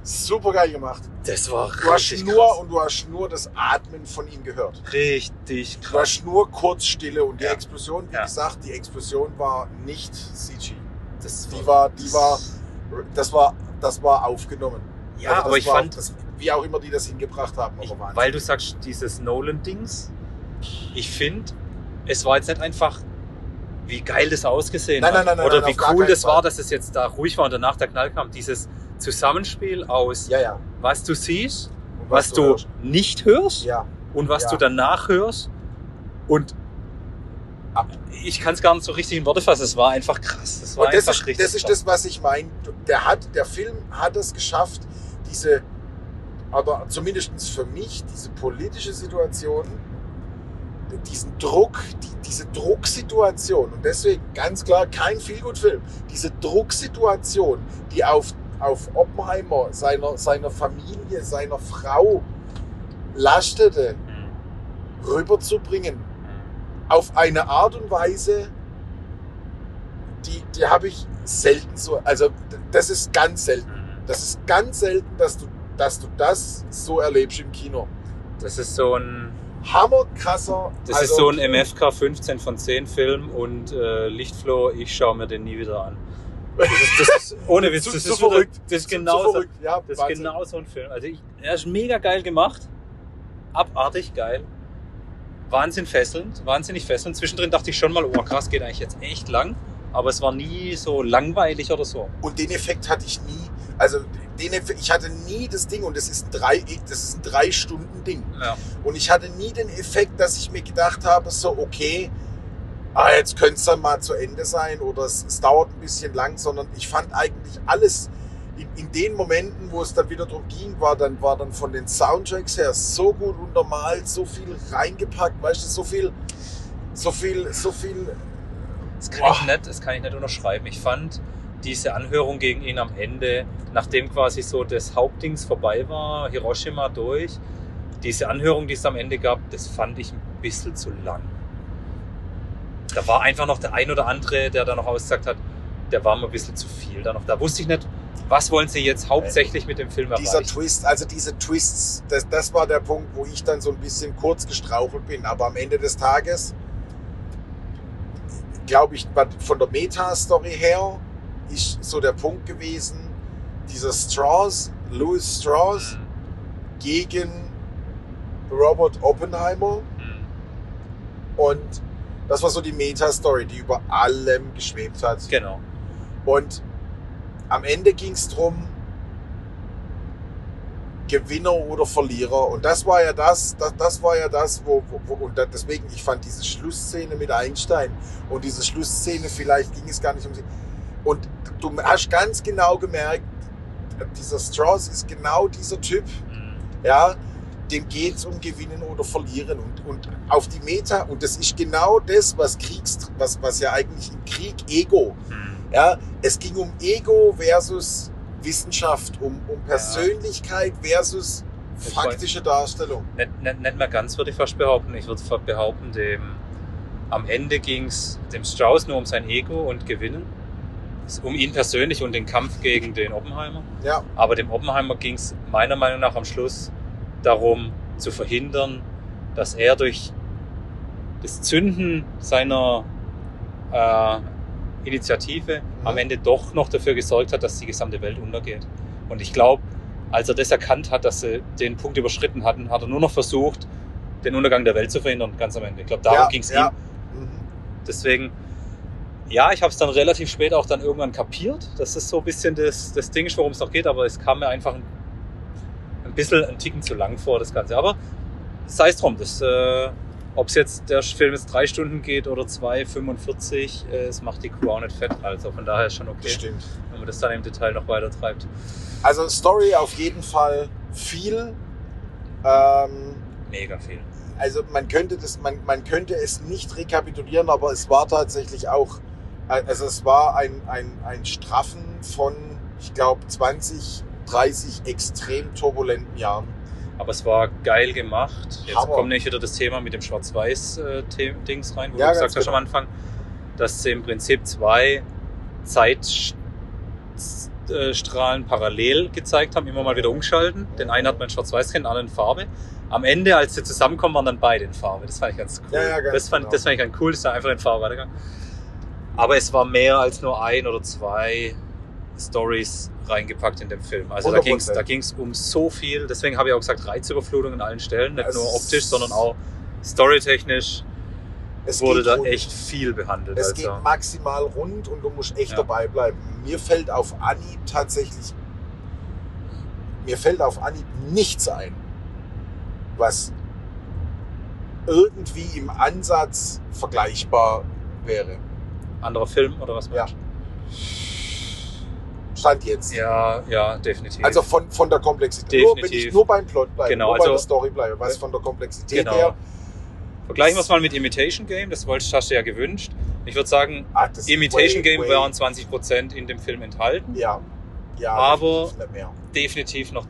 [SPEAKER 2] Super geil gemacht.
[SPEAKER 1] Das war
[SPEAKER 2] Du hast
[SPEAKER 1] richtig
[SPEAKER 2] nur
[SPEAKER 1] krass.
[SPEAKER 2] und du hast nur das Atmen von ihm gehört.
[SPEAKER 1] Richtig
[SPEAKER 2] Du
[SPEAKER 1] krass.
[SPEAKER 2] hast nur kurz Stille und die
[SPEAKER 1] Ja.
[SPEAKER 2] Explosion, wie
[SPEAKER 1] Ja.
[SPEAKER 2] gesagt, die Explosion war nicht CG.
[SPEAKER 1] Das
[SPEAKER 2] Die war, die war, das war, das war aufgenommen.
[SPEAKER 1] Ja,
[SPEAKER 2] Also
[SPEAKER 1] aber ich
[SPEAKER 2] war,
[SPEAKER 1] fand,
[SPEAKER 2] das, wie auch immer die das hingebracht haben,
[SPEAKER 1] ich, weil du sagst, dieses Nolan-Dings, ich finde, es war jetzt nicht einfach, wie geil das ausgesehen
[SPEAKER 2] Nein,
[SPEAKER 1] hat.
[SPEAKER 2] nein, nein, nein,
[SPEAKER 1] oder wie cool das war, dass es jetzt da ruhig war und danach der Knall kam. Dieses Zusammenspiel aus,
[SPEAKER 2] ja, ja.
[SPEAKER 1] was du siehst,
[SPEAKER 2] Und
[SPEAKER 1] was, du
[SPEAKER 2] hörst.
[SPEAKER 1] nicht hörst
[SPEAKER 2] Ja,
[SPEAKER 1] und was du danach hörst. Und
[SPEAKER 2] Ab.
[SPEAKER 1] ich kann es gar nicht so richtig in Worte fassen. Es war einfach krass. Es war
[SPEAKER 2] und das
[SPEAKER 1] einfach
[SPEAKER 2] ist,
[SPEAKER 1] richtig
[SPEAKER 2] das ist
[SPEAKER 1] krass.
[SPEAKER 2] das, was ich meine. Der hat, der Film hat es geschafft, diese, aber zumindest für mich, diese politische Situation, diesen Druck, die, diese Drucksituation und deswegen ganz klar kein Feelgood-Film. Diese Drucksituation, die auf, auf Oppenheimer, seiner, seiner Familie, seiner Frau lastete,
[SPEAKER 1] Mhm.
[SPEAKER 2] rüberzubringen. Auf eine Art und Weise, die, die habe ich selten so. Also, das ist ganz selten.
[SPEAKER 1] Mhm.
[SPEAKER 2] Das ist ganz selten, dass du, dass du das so erlebst im Kino.
[SPEAKER 1] Das ist so ein
[SPEAKER 2] Hammerkrasser.
[SPEAKER 1] Das
[SPEAKER 2] also,
[SPEAKER 1] ist so ein MFK 15 von 10 Film und äh, Lichtflow, ich schaue mir den nie wieder an. Das ist, das ist ohne Witz,
[SPEAKER 2] Zu-
[SPEAKER 1] das
[SPEAKER 2] zu
[SPEAKER 1] ist, wieder,
[SPEAKER 2] verrückt.
[SPEAKER 1] das ist
[SPEAKER 2] so-
[SPEAKER 1] genau.
[SPEAKER 2] Ja,
[SPEAKER 1] das ist genau so ein Film. Also ich, er ist mega geil gemacht, abartig geil, Wahnsinn fesselnd, wahnsinnig fesselnd. Zwischendrin dachte ich schon mal, oh krass, geht eigentlich jetzt echt lang, aber es war nie so langweilig oder so.
[SPEAKER 2] Und den Effekt hatte ich nie. Also, den Effekt, ich hatte nie das Ding, und das ist ein drei, das ist ein drei Stunden Ding.
[SPEAKER 1] Ja.
[SPEAKER 2] Und ich hatte nie den Effekt, dass ich mir gedacht habe, so, okay, ah, jetzt könnte es dann mal zu Ende sein oder es, es dauert ein bisschen lang, sondern ich fand eigentlich alles in, in den Momenten, wo es dann wieder darum ging, war dann, war dann von den Soundtracks her so gut untermalt, so viel reingepackt, weißt du, so viel, so viel, so viel,
[SPEAKER 1] Das kann,
[SPEAKER 2] Boah.
[SPEAKER 1] ich nicht, das kann ich nicht unterschreiben. Ich fand diese Anhörung gegen ihn am Ende, nachdem quasi so das Hauptdings vorbei war, Hiroshima durch, diese Anhörung, die es am Ende gab, das fand ich ein bisschen zu lang. Da war einfach noch der ein oder andere, der da noch ausgesagt hat, der war mir ein bisschen zu viel da noch. Da wusste ich nicht, was wollen sie jetzt hauptsächlich mit dem Film
[SPEAKER 2] dieser
[SPEAKER 1] erreichen.
[SPEAKER 2] Twist, also diese Twists, das, das war der Punkt, wo ich dann so ein bisschen kurz gestrauchelt bin. Aber am Ende des Tages, glaube ich, von der Meta-Story her, ist so der Punkt gewesen, dieser Strauss, Louis Strauss
[SPEAKER 1] Mhm.
[SPEAKER 2] gegen Robert Oppenheimer.
[SPEAKER 1] Mhm.
[SPEAKER 2] Und das war so die Meta-Story, die über allem geschwebt hat.
[SPEAKER 1] Genau.
[SPEAKER 2] Und am Ende ging es darum, Gewinner oder Verlierer. Und das war ja das, das, das war ja das, wo, wo, wo und da- deswegen, ich fand diese Schlussszene mit Einstein und diese Schlussszene, vielleicht ging es gar nicht um sie. Und du hast ganz genau gemerkt, dieser Strauss ist genau dieser Typ,
[SPEAKER 1] Mhm.
[SPEAKER 2] ja, dem geht es um Gewinnen oder Verlieren und, und auf die Meta, und das ist genau das, was Kriegs, was, was ja eigentlich im Krieg Ego,
[SPEAKER 1] Mhm.
[SPEAKER 2] Ja, es ging um Ego versus Wissenschaft, um, um Persönlichkeit versus faktische Darstellung.
[SPEAKER 1] Nicht mehr ganz, würde ich fast behaupten. Ich würde fast behaupten, dem, am Ende ging es dem Strauss nur um sein Ego und Gewinnen. Um ihn persönlich und den Kampf gegen den Oppenheimer.
[SPEAKER 2] Ja,
[SPEAKER 1] Aber dem Oppenheimer ging es meiner Meinung nach am Schluss darum zu verhindern, dass er durch das Zünden seiner äh, Initiative
[SPEAKER 2] Mhm.
[SPEAKER 1] am Ende doch noch dafür gesorgt hat, dass die gesamte Welt untergeht. Und ich glaube, als er das erkannt hat, dass sie den Punkt überschritten hatten, hat er nur noch versucht, den Untergang der Welt zu verhindern, ganz am Ende. Ich glaube, darum
[SPEAKER 2] ja,
[SPEAKER 1] ging es
[SPEAKER 2] ja.
[SPEAKER 1] ihm.
[SPEAKER 2] Mhm.
[SPEAKER 1] Deswegen, ja, ich habe es dann relativ spät auch dann irgendwann kapiert. Das ist so ein bisschen das, das Ding, worum es noch geht, aber es kam mir einfach ein, ein bisschen ein Ticken zu lang vor, das Ganze. Aber sei es drum, das, äh, ob es jetzt der Film jetzt drei Stunden geht oder 2,45, äh, es macht die Crew auch nicht fett. Also von daher ist schon okay,
[SPEAKER 2] stimmt.
[SPEAKER 1] wenn man das dann im Detail noch weiter treibt.
[SPEAKER 2] Also Story auf jeden Fall viel. Ähm,
[SPEAKER 1] Mega viel.
[SPEAKER 2] also man könnte das, man, man könnte es nicht rekapitulieren, aber es war tatsächlich auch, also es war ein, ein, ein Straffen von, ich glaube, 20, 30 extrem turbulenten Jahren.
[SPEAKER 1] Aber es war geil gemacht. Jetzt
[SPEAKER 2] Hammer.
[SPEAKER 1] kommt nämlich wieder das Thema mit dem Schwarz-Weiß-Dings rein, wo
[SPEAKER 2] Ja,
[SPEAKER 1] du gesagt hast am
[SPEAKER 2] genau.
[SPEAKER 1] Anfang, dass sie im Prinzip zwei Zeitstrahlen parallel gezeigt haben, immer mal wieder umgeschalten. Den einen hat man in Schwarz-Weiß drin, den anderen in Farbe. Am Ende, als sie zusammenkommen, waren dann beide in Farbe. Das fand ich ganz cool.
[SPEAKER 2] Ja, ja, ganz
[SPEAKER 1] das, fand,
[SPEAKER 2] genau.
[SPEAKER 1] das fand ich ganz cool, dass er einfach in Farbe weitergegangen. Aber es war mehr als nur ein oder zwei Stories reingepackt in dem Film. Also da
[SPEAKER 2] 100%.
[SPEAKER 1] ging es da ging's um so viel. Deswegen habe ich auch gesagt, Reizüberflutung an allen Stellen. Nicht
[SPEAKER 2] Es
[SPEAKER 1] nur optisch, sondern auch storytechnisch
[SPEAKER 2] Es
[SPEAKER 1] wurde da
[SPEAKER 2] rund.
[SPEAKER 1] echt viel behandelt.
[SPEAKER 2] Es
[SPEAKER 1] also.
[SPEAKER 2] geht maximal rund und du musst echt
[SPEAKER 1] Ja.
[SPEAKER 2] dabei bleiben. Mir fällt auf Anhieb tatsächlich, mir fällt auf Anhieb nichts ein, was irgendwie im Ansatz vergleichbar wäre.
[SPEAKER 1] Anderer Film oder was meinst
[SPEAKER 2] Stand jetzt.
[SPEAKER 1] Ja, ja, definitiv.
[SPEAKER 2] Also von, von der Komplexität. Nur, wenn
[SPEAKER 1] Definitiv.
[SPEAKER 2] ich nur beim Plot bleibe,
[SPEAKER 1] Genau,
[SPEAKER 2] nur bei
[SPEAKER 1] also-
[SPEAKER 2] der Story bleibe, was von der Komplexität
[SPEAKER 1] Genau.
[SPEAKER 2] her.
[SPEAKER 1] Vergleichen wir es mal mit Imitation Game. Das wolltest hast du ja gewünscht. Ich würde sagen,
[SPEAKER 2] Ah,
[SPEAKER 1] Imitation
[SPEAKER 2] way,
[SPEAKER 1] Game
[SPEAKER 2] way-
[SPEAKER 1] waren 20% in dem Film enthalten.
[SPEAKER 2] Ja. Ja,
[SPEAKER 1] Aber-
[SPEAKER 2] definitiv.
[SPEAKER 1] Definitiv noch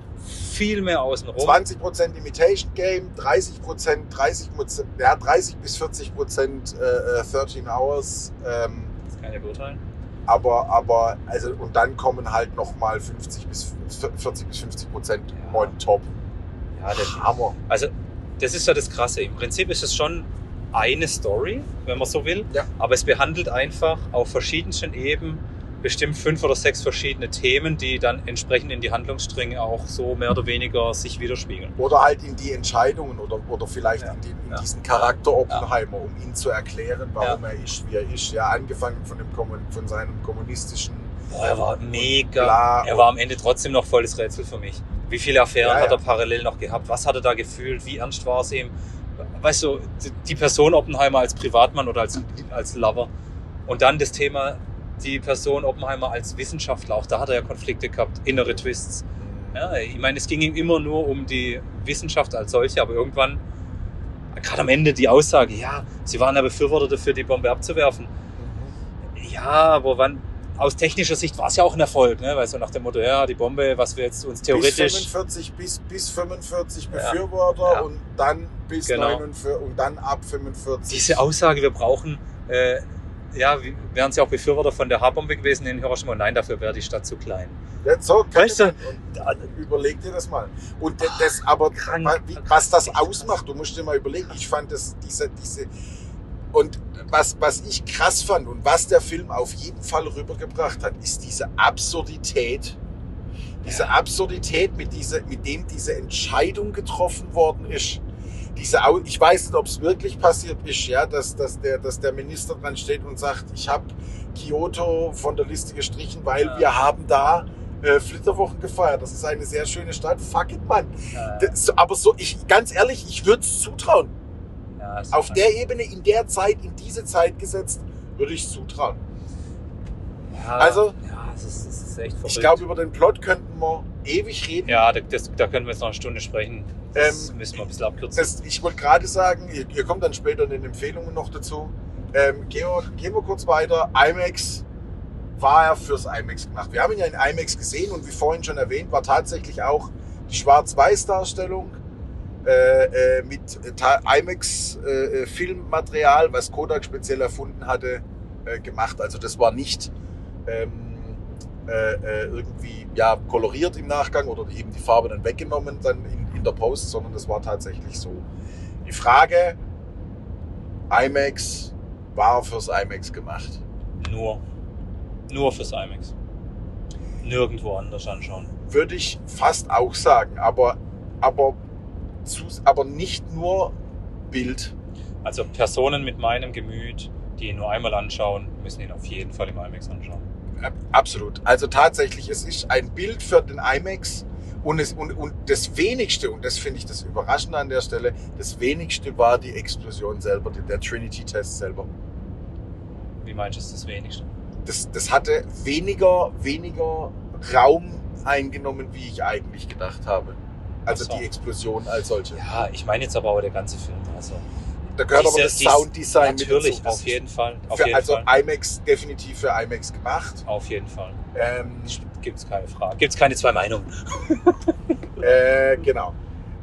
[SPEAKER 1] viel mehr außenrum.
[SPEAKER 2] 20% Imitation Game, 30%, 30%, ja, 30 bis 40% äh, äh, 13 Hours. Ähm,
[SPEAKER 1] Das kann ich ja beurteilen.
[SPEAKER 2] Aber, aber, also, und dann kommen halt nochmal 50 bis 40 bis 50 Prozent
[SPEAKER 1] Ja.
[SPEAKER 2] on top.
[SPEAKER 1] Ja, der,
[SPEAKER 2] Hammer.
[SPEAKER 1] Also, das ist ja das Krasse. Im Prinzip ist es schon eine Story, wenn man so will.
[SPEAKER 2] Ja.
[SPEAKER 1] Aber es behandelt einfach auf verschiedensten Ebenen bestimmt fünf oder sechs verschiedene Themen, die dann entsprechend in die Handlungsstränge auch so mehr oder weniger sich widerspiegeln.
[SPEAKER 2] Oder halt in die Entscheidungen oder, oder vielleicht
[SPEAKER 1] Ja.
[SPEAKER 2] in, die, in
[SPEAKER 1] Ja.
[SPEAKER 2] diesen Charakter Oppenheimer, um ihn zu erklären, warum er ist, wie er ist. Ja, angefangen von, dem, von seinem kommunistischen.
[SPEAKER 1] Boah, er war mega. Er war am Ende trotzdem noch volles Rätsel für mich. Wie viele Affären hat er parallel noch gehabt? Was hat er da gefühlt? Wie ernst war es ihm? Weißt du, die Person Oppenheimer als Privatmann oder als, als Lover. Und dann das Thema, die Person Oppenheimer als Wissenschaftler. Auch da hat er ja Konflikte gehabt, innere Twists. Ja, ich meine, es ging ihm immer nur um die Wissenschaft als solche, aber irgendwann, gerade am Ende die Aussage, ja, sie waren ja Befürworter dafür, die Bombe abzuwerfen. Ja, aber wann, aus technischer Sicht war es ja auch ein Erfolg, ne? Weil so nach dem Motto, ja, die Bombe, was wir jetzt uns
[SPEAKER 2] Bis
[SPEAKER 1] theoretisch.
[SPEAKER 2] 45, bis, bis 45
[SPEAKER 1] Ja.
[SPEAKER 2] Befürworter
[SPEAKER 1] Ja.
[SPEAKER 2] und dann bis
[SPEAKER 1] Genau.
[SPEAKER 2] 49 und dann ab 45.
[SPEAKER 1] Diese Aussage, wir brauchen, äh, ja, wären sie auch Befürworter von der H-Bombe gewesen in Hiroshima? Nein, dafür wäre die Stadt zu klein.
[SPEAKER 2] Ja, so,
[SPEAKER 1] Weißt du,
[SPEAKER 2] und überleg dir das mal. Und d- das aber,
[SPEAKER 1] Krank.
[SPEAKER 2] was das ausmacht, du musst dir mal überlegen. Ich fand das, diese, diese, und was, was ich krass fand und was der Film auf jeden Fall rübergebracht hat, ist diese Absurdität. Diese Absurdität, mit, dieser, mit dem diese Entscheidung getroffen worden ist. Diese, ich weiß nicht, ob es wirklich passiert ist, ja, dass, dass, der, dass der Minister dran steht und sagt, ich habe Kyoto von der Liste gestrichen, weil
[SPEAKER 1] Ja.
[SPEAKER 2] wir haben da äh, Flitterwochen gefeiert. Das ist eine sehr schöne Stadt. Fuck it, Mann.
[SPEAKER 1] Äh,
[SPEAKER 2] Das, aber so, ich, ganz ehrlich, ich würde es zutrauen.
[SPEAKER 1] ja,
[SPEAKER 2] Auf der Ebene, in der Zeit, in diese Zeit gesetzt, würde ich es zutrauen.
[SPEAKER 1] ja,
[SPEAKER 2] also-
[SPEAKER 1] ja, ist, ist.
[SPEAKER 2] Ich glaube, über den Plot könnten wir ewig reden.
[SPEAKER 1] ja, da, das, da können wir jetzt noch eine Stunde sprechen. Das
[SPEAKER 2] Ähm,
[SPEAKER 1] müssen wir ein bisschen abkürzen.
[SPEAKER 2] Das, ich wollte gerade sagen, ihr, ihr kommt dann später in den Empfehlungen noch dazu. Ähm, gehen, wir, gehen wir kurz weiter. IMAX war ja fürs IMAX gemacht. Wir haben ihn ja in IMAX gesehen und wie vorhin schon erwähnt, war tatsächlich auch die Schwarz-Weiß-Darstellung äh, äh, mit äh, IMAX-Filmmaterial, was Kodak speziell erfunden hatte, äh, gemacht. Also das war nicht ähm, äh, äh, irgendwie ja, koloriert im Nachgang oder eben die Farbe dann weggenommen dann in, in der Post, sondern das war tatsächlich so. Die Frage, IMAX war fürs IMAX gemacht.
[SPEAKER 1] Nur. Nur fürs IMAX. Nirgendwo anders anschauen.
[SPEAKER 2] Würde ich fast auch sagen, aber, aber, zu, aber nicht nur Bild.
[SPEAKER 1] Also Personen mit meinem Gemüt, die ihn nur einmal anschauen, müssen ihn auf jeden Fall im IMAX anschauen.
[SPEAKER 2] Absolut. Also tatsächlich, es ist ein Bild für den IMAX und, es, und, und das Wenigste, und das finde ich das Überraschende an der Stelle, das Wenigste war die Explosion selber, der Trinity-Test selber.
[SPEAKER 1] Wie meinst du, ist das wenigste?
[SPEAKER 2] Das, das hatte weniger, weniger Raum eingenommen, wie ich eigentlich gedacht habe. Also
[SPEAKER 1] so.
[SPEAKER 2] die Explosion als solche.
[SPEAKER 1] Ja, ich meine jetzt aber auch der ganze Film. Also
[SPEAKER 2] Da gehört aber
[SPEAKER 1] Diese-
[SPEAKER 2] das
[SPEAKER 1] dies-
[SPEAKER 2] Sounddesign mit
[SPEAKER 1] natürlich,
[SPEAKER 2] dazu. Das
[SPEAKER 1] auf jeden Fall. Auf
[SPEAKER 2] für,
[SPEAKER 1] jeden
[SPEAKER 2] also
[SPEAKER 1] Fall.
[SPEAKER 2] IMAX definitiv für IMAX gemacht.
[SPEAKER 1] Auf jeden Fall.
[SPEAKER 2] Ähm,
[SPEAKER 1] Gibt's keine Frage. Gibt's keine zwei Meinungen.
[SPEAKER 2] Äh, genau.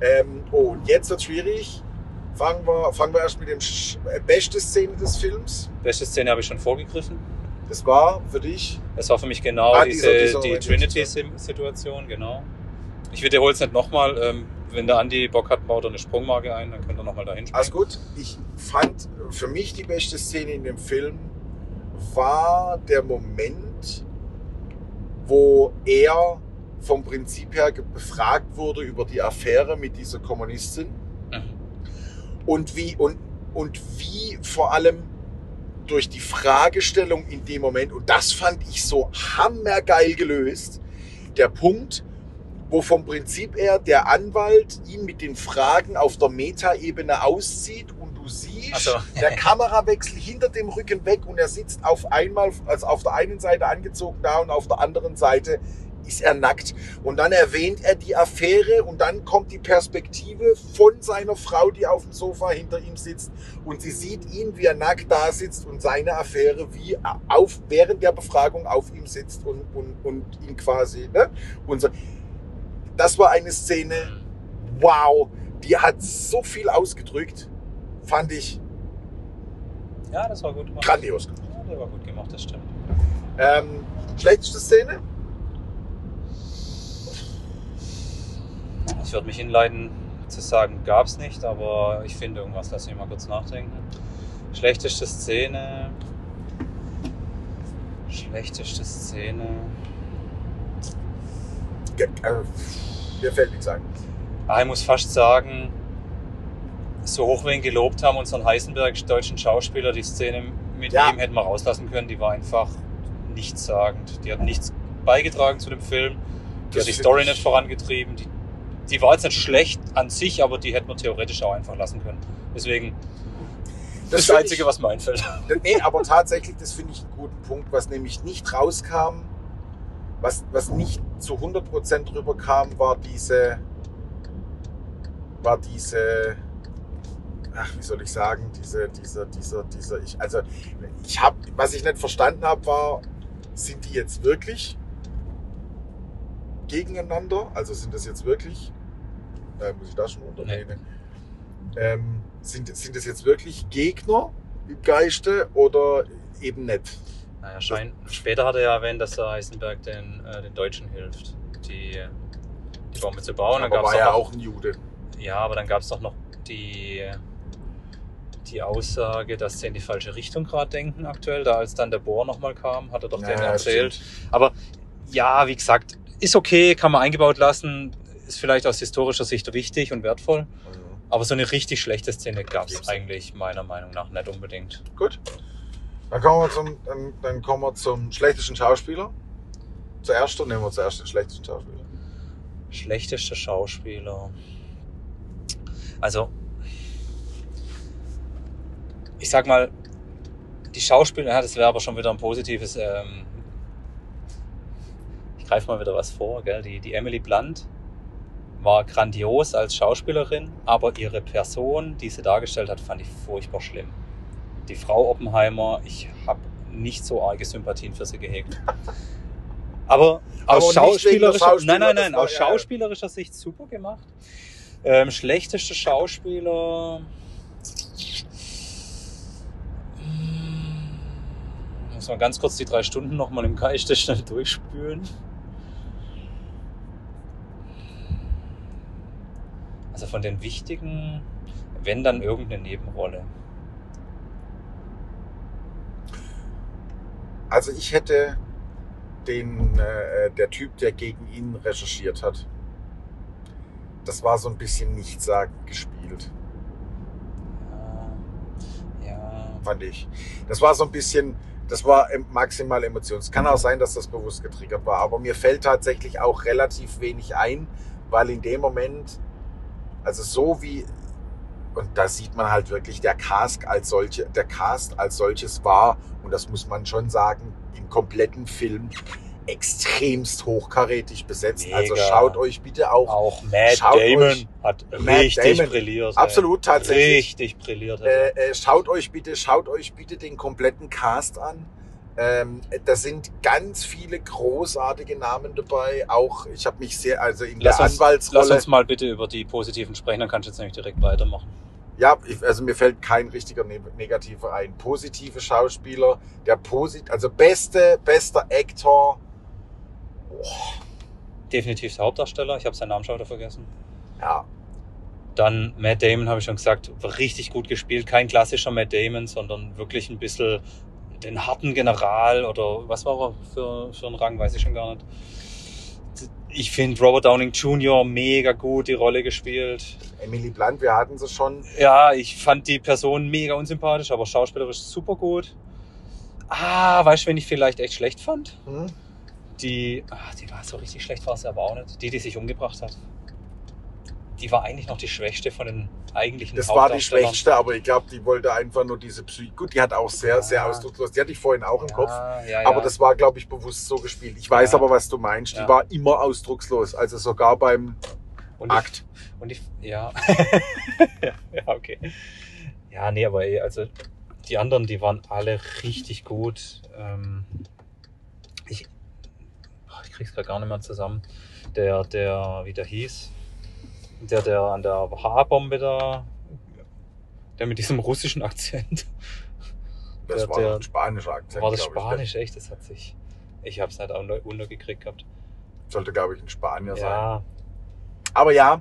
[SPEAKER 2] Ähm, oh, und jetzt wird schwierig. Fangen wir, fangen wir erst mit dem Sch- äh, beste Szene des Films.
[SPEAKER 1] Beste Szene habe ich schon vorgegriffen.
[SPEAKER 2] Das war für dich.
[SPEAKER 1] Das war für mich genau
[SPEAKER 2] Ah,
[SPEAKER 1] diese,
[SPEAKER 2] dieser- dieser
[SPEAKER 1] die Trinity-Situation, genau. Ich wiederhole es nicht nochmal. Ähm, wenn der Andi Bock hat, baut er eine Sprungmarke ein, dann könnt ihr nochmal dahin springen.
[SPEAKER 2] Alles gut. Ich fand für mich die beste Szene in dem Film war der Moment, wo er vom Prinzip her befragt wurde über die Affäre mit dieser Kommunistin
[SPEAKER 1] Mhm.
[SPEAKER 2] und wie und, und wie vor allem durch die Fragestellung in dem Moment und das fand ich so hammergeil gelöst der Punkt wo vom Prinzip her der Anwalt ihn mit den Fragen auf der Metaebene auszieht und du siehst
[SPEAKER 1] so.
[SPEAKER 2] der Kamerawechsel hinter dem Rücken weg und er sitzt auf einmal, also auf der einen Seite angezogen da und auf der anderen Seite ist er nackt. Und dann erwähnt er die Affäre und dann kommt die Perspektive von seiner Frau, die auf dem Sofa hinter ihm sitzt und sie sieht ihn, wie er nackt da sitzt und seine Affäre wie auf, während der Befragung auf ihm sitzt und, und, und ihn quasi, ne? Und so. Das war eine Szene, wow, die hat so viel ausgedrückt, fand ich
[SPEAKER 1] Ja, das war gut gemacht.
[SPEAKER 2] grandios.
[SPEAKER 1] Ja, der war gut gemacht, das stimmt.
[SPEAKER 2] Ähm, schlechteste Szene?
[SPEAKER 1] Ich würde mich hinleiten zu sagen, gab es nicht, aber ich finde irgendwas. Lass mich mal kurz nachdenken. Schlechteste Szene. Schlechteste Szene.
[SPEAKER 2] Äh, mir fällt nichts ein.
[SPEAKER 1] Ah, ich muss fast sagen, so hoch wir ihn gelobt haben, unseren Heisenberg, deutschen Schauspieler, die Szene mit
[SPEAKER 2] Ja.
[SPEAKER 1] ihm hätten wir rauslassen können, die war einfach nichtssagend. Die hat nichts beigetragen zu dem Film. Die
[SPEAKER 2] Das
[SPEAKER 1] hat die Story
[SPEAKER 2] ich-
[SPEAKER 1] nicht vorangetrieben. Die, die war jetzt nicht schlecht an sich, aber die hätten wir theoretisch auch einfach lassen können. Deswegen, das, ist das Einzige,
[SPEAKER 2] ich,
[SPEAKER 1] was mir einfällt.
[SPEAKER 2] Nee, aber tatsächlich, das finde ich einen guten Punkt, was nämlich nicht rauskam, was, was nicht zu 100% drüber kam, war diese, war diese, ach, wie soll ich sagen, diese, dieser, dieser, dieser, ich, also, ich habe, was ich nicht verstanden habe, war, sind die jetzt wirklich gegeneinander? Also sind das jetzt wirklich, äh, muss ich da schon unternehmen? Ähm, sind, sind das jetzt wirklich Gegner im Geiste oder eben nicht?
[SPEAKER 1] Naja, schein, später hat er ja erwähnt, dass der Heisenberg den, äh, den Deutschen hilft, die, die Bombe zu bauen. Dann
[SPEAKER 2] Aber
[SPEAKER 1] gab's
[SPEAKER 2] war ja
[SPEAKER 1] noch-
[SPEAKER 2] auch ein Jude.
[SPEAKER 1] Ja, aber dann gab es doch noch die, die Aussage, dass sie in die falsche Richtung gerade denken aktuell. Da als dann der Bohr nochmal kam, hat er doch
[SPEAKER 2] Ja,
[SPEAKER 1] denen erzählt.
[SPEAKER 2] stimmt.
[SPEAKER 1] Aber ja, wie gesagt, ist okay, kann man eingebaut lassen, ist vielleicht aus historischer Sicht wichtig und wertvoll. Aber so eine richtig schlechte Szene gab es eigentlich meiner Meinung nach nicht unbedingt.
[SPEAKER 2] Gut. Dann kommen wir zum, dann, dann kommen wir zum schlechtesten Schauspieler. Zuerst nehmen wir zuerst den schlechtesten Schauspieler.
[SPEAKER 1] Schlechtester Schauspieler. Also, ich sag mal, die Schauspieler, ja, das wäre aber schon wieder ein positives. Ähm, ich greife mal wieder was vor, gell? Die, die Emily Blunt war grandios als Schauspielerin, aber ihre Person, die sie dargestellt hat, fand ich furchtbar schlimm. Die Frau Oppenheimer, ich habe nicht so arge Sympathien für sie gehegt. Aber aus schauspielerischer,
[SPEAKER 2] Schauspieler,
[SPEAKER 1] nein, nein, nein,
[SPEAKER 2] war
[SPEAKER 1] aus
[SPEAKER 2] ja-
[SPEAKER 1] schauspielerischer Sicht super gemacht. Ähm, schlechteste Schauspieler. Hm, Muss man ganz kurz die drei Stunden nochmal im Geiste schnell durchspülen. Also von den wichtigen, wenn dann irgendeine Nebenrolle.
[SPEAKER 2] Also ich hätte den, äh, der Typ, der gegen ihn recherchiert hat. Das war so ein bisschen nichtssagend gespielt,
[SPEAKER 1] Ja, ja.
[SPEAKER 2] fand ich. Das war so ein bisschen, das war maximal Emotions. Es kann auch sein, dass das bewusst getriggert war, aber mir fällt tatsächlich auch relativ wenig ein, weil in dem Moment, also so wie, und da sieht man halt wirklich, der Cast als solche, der Cast als solches war, und das muss man schon sagen, im kompletten Film extremst hochkarätig besetzt.
[SPEAKER 1] Mega.
[SPEAKER 2] Also schaut euch bitte auch,
[SPEAKER 1] Auch Matt
[SPEAKER 2] Schaut
[SPEAKER 1] Damon
[SPEAKER 2] euch-
[SPEAKER 1] hat
[SPEAKER 2] Matt
[SPEAKER 1] richtig
[SPEAKER 2] Damon.
[SPEAKER 1] brilliert.
[SPEAKER 2] absolut
[SPEAKER 1] ey.
[SPEAKER 2] tatsächlich,
[SPEAKER 1] Richtig brilliert.
[SPEAKER 2] äh, äh, schaut euch bitte, schaut euch bitte den kompletten Cast an. Ähm, da sind ganz viele großartige Namen dabei. Auch ich habe mich sehr, also in
[SPEAKER 1] Lass
[SPEAKER 2] der
[SPEAKER 1] uns,
[SPEAKER 2] Anwaltsrolle.
[SPEAKER 1] lass uns mal bitte über die positiven sprechen, dann kannst du jetzt nämlich direkt weitermachen.
[SPEAKER 2] Ja, ich, also mir fällt kein richtiger ne negativer ein. Positive Schauspieler, der posit, also beste, bester Actor.
[SPEAKER 1] Definitiv der Hauptdarsteller, ich habe seinen Namen schon wieder vergessen.
[SPEAKER 2] Ja,
[SPEAKER 1] Dann Matt Damon, habe ich schon gesagt, richtig gut gespielt. Kein klassischer Matt Damon, sondern wirklich ein bisschen den harten General oder was war er für, für einen Rang, weiß ich schon gar nicht. Ich finde Robert Downing Jr. mega gut die Rolle gespielt.
[SPEAKER 2] Emily Blunt, wir hatten sie schon.
[SPEAKER 1] Ja, ich fand die Person mega unsympathisch, aber schauspielerisch super gut. Ah, weißt du, wen ich vielleicht echt schlecht fand?
[SPEAKER 2] Hm?
[SPEAKER 1] Die, ah, die war so richtig schlecht, war sie aber auch nicht. Die, die sich umgebracht hat. Die war eigentlich noch die schwächste von den eigentlichen
[SPEAKER 2] Das war die schwächste, aber ich glaube, die wollte einfach nur diese Psyche. Gut, die hat auch sehr,
[SPEAKER 1] Ja.
[SPEAKER 2] sehr ausdruckslos. Die hatte ich vorhin auch im
[SPEAKER 1] ja,
[SPEAKER 2] Kopf.
[SPEAKER 1] Ja.
[SPEAKER 2] Aber das war, glaube ich, bewusst so gespielt. Ich weiß aber, was du meinst. Die war immer ausdruckslos. Also sogar beim
[SPEAKER 1] und ich,
[SPEAKER 2] Akt.
[SPEAKER 1] Und ich, ja. ja, okay. Ja, nee, aber also die anderen, die waren alle richtig gut. Ähm, ich, ich krieg's gerade gar nicht mehr zusammen. Der, der, wie der hieß, der, der an der Haarbombe da, der mit diesem russischen Akzent.
[SPEAKER 2] Das
[SPEAKER 1] Der-
[SPEAKER 2] war
[SPEAKER 1] der-
[SPEAKER 2] ein spanischer Akzent.
[SPEAKER 1] War das
[SPEAKER 2] ich,
[SPEAKER 1] Spanisch, echt? Das hat sich. Ich hab's nicht unter- untergekriegt gehabt.
[SPEAKER 2] Sollte, glaube ich, ein Spanier sein.
[SPEAKER 1] Ja.
[SPEAKER 2] Aber ja,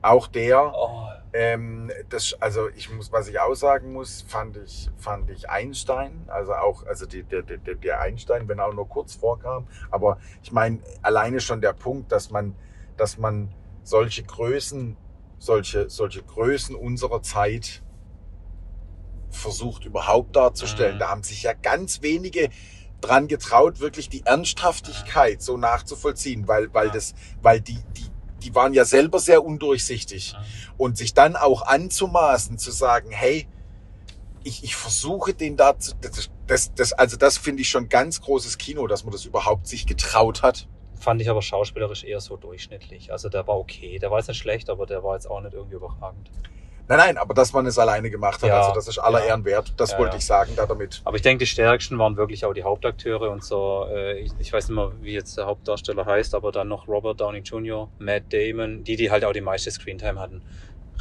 [SPEAKER 2] auch der,
[SPEAKER 1] Oh,
[SPEAKER 2] ähm, das, also ich muss, was ich aussagen muss, fand ich, fand ich Einstein, also auch, also die, der, der, der Einstein, wenn auch nur kurz vorkam. Aber ich meine, alleine schon der Punkt, dass man, dass man solche Größen, solche, solche Größen unserer Zeit versucht überhaupt darzustellen.
[SPEAKER 1] Mhm.
[SPEAKER 2] Da haben sich ja ganz wenige dran getraut, wirklich die Ernsthaftigkeit so nachzuvollziehen, weil, weil das, weil die, die, die waren ja selber sehr undurchsichtig. Und sich dann auch anzumaßen, zu sagen, hey, ich, ich versuche den da zu, das, das, das, also das finde ich schon ganz großes Kino, dass man das überhaupt sich getraut hat.
[SPEAKER 1] Fand ich aber schauspielerisch eher so durchschnittlich. Also der war okay. Der war jetzt nicht schlecht, aber der war jetzt auch nicht irgendwie überragend.
[SPEAKER 2] Nein, nein, aber dass man es alleine gemacht hat,
[SPEAKER 1] Ja,
[SPEAKER 2] also das ist aller
[SPEAKER 1] ja.
[SPEAKER 2] Ehren wert. Das
[SPEAKER 1] Ja,
[SPEAKER 2] wollte ich sagen da damit.
[SPEAKER 1] Aber ich denke, die stärksten waren wirklich auch die Hauptakteure und so. Äh, ich, ich weiß nicht mehr, wie jetzt der Hauptdarsteller heißt, aber dann noch Robert Downey Jr., Matt Damon, die, die halt auch die meiste Screentime hatten.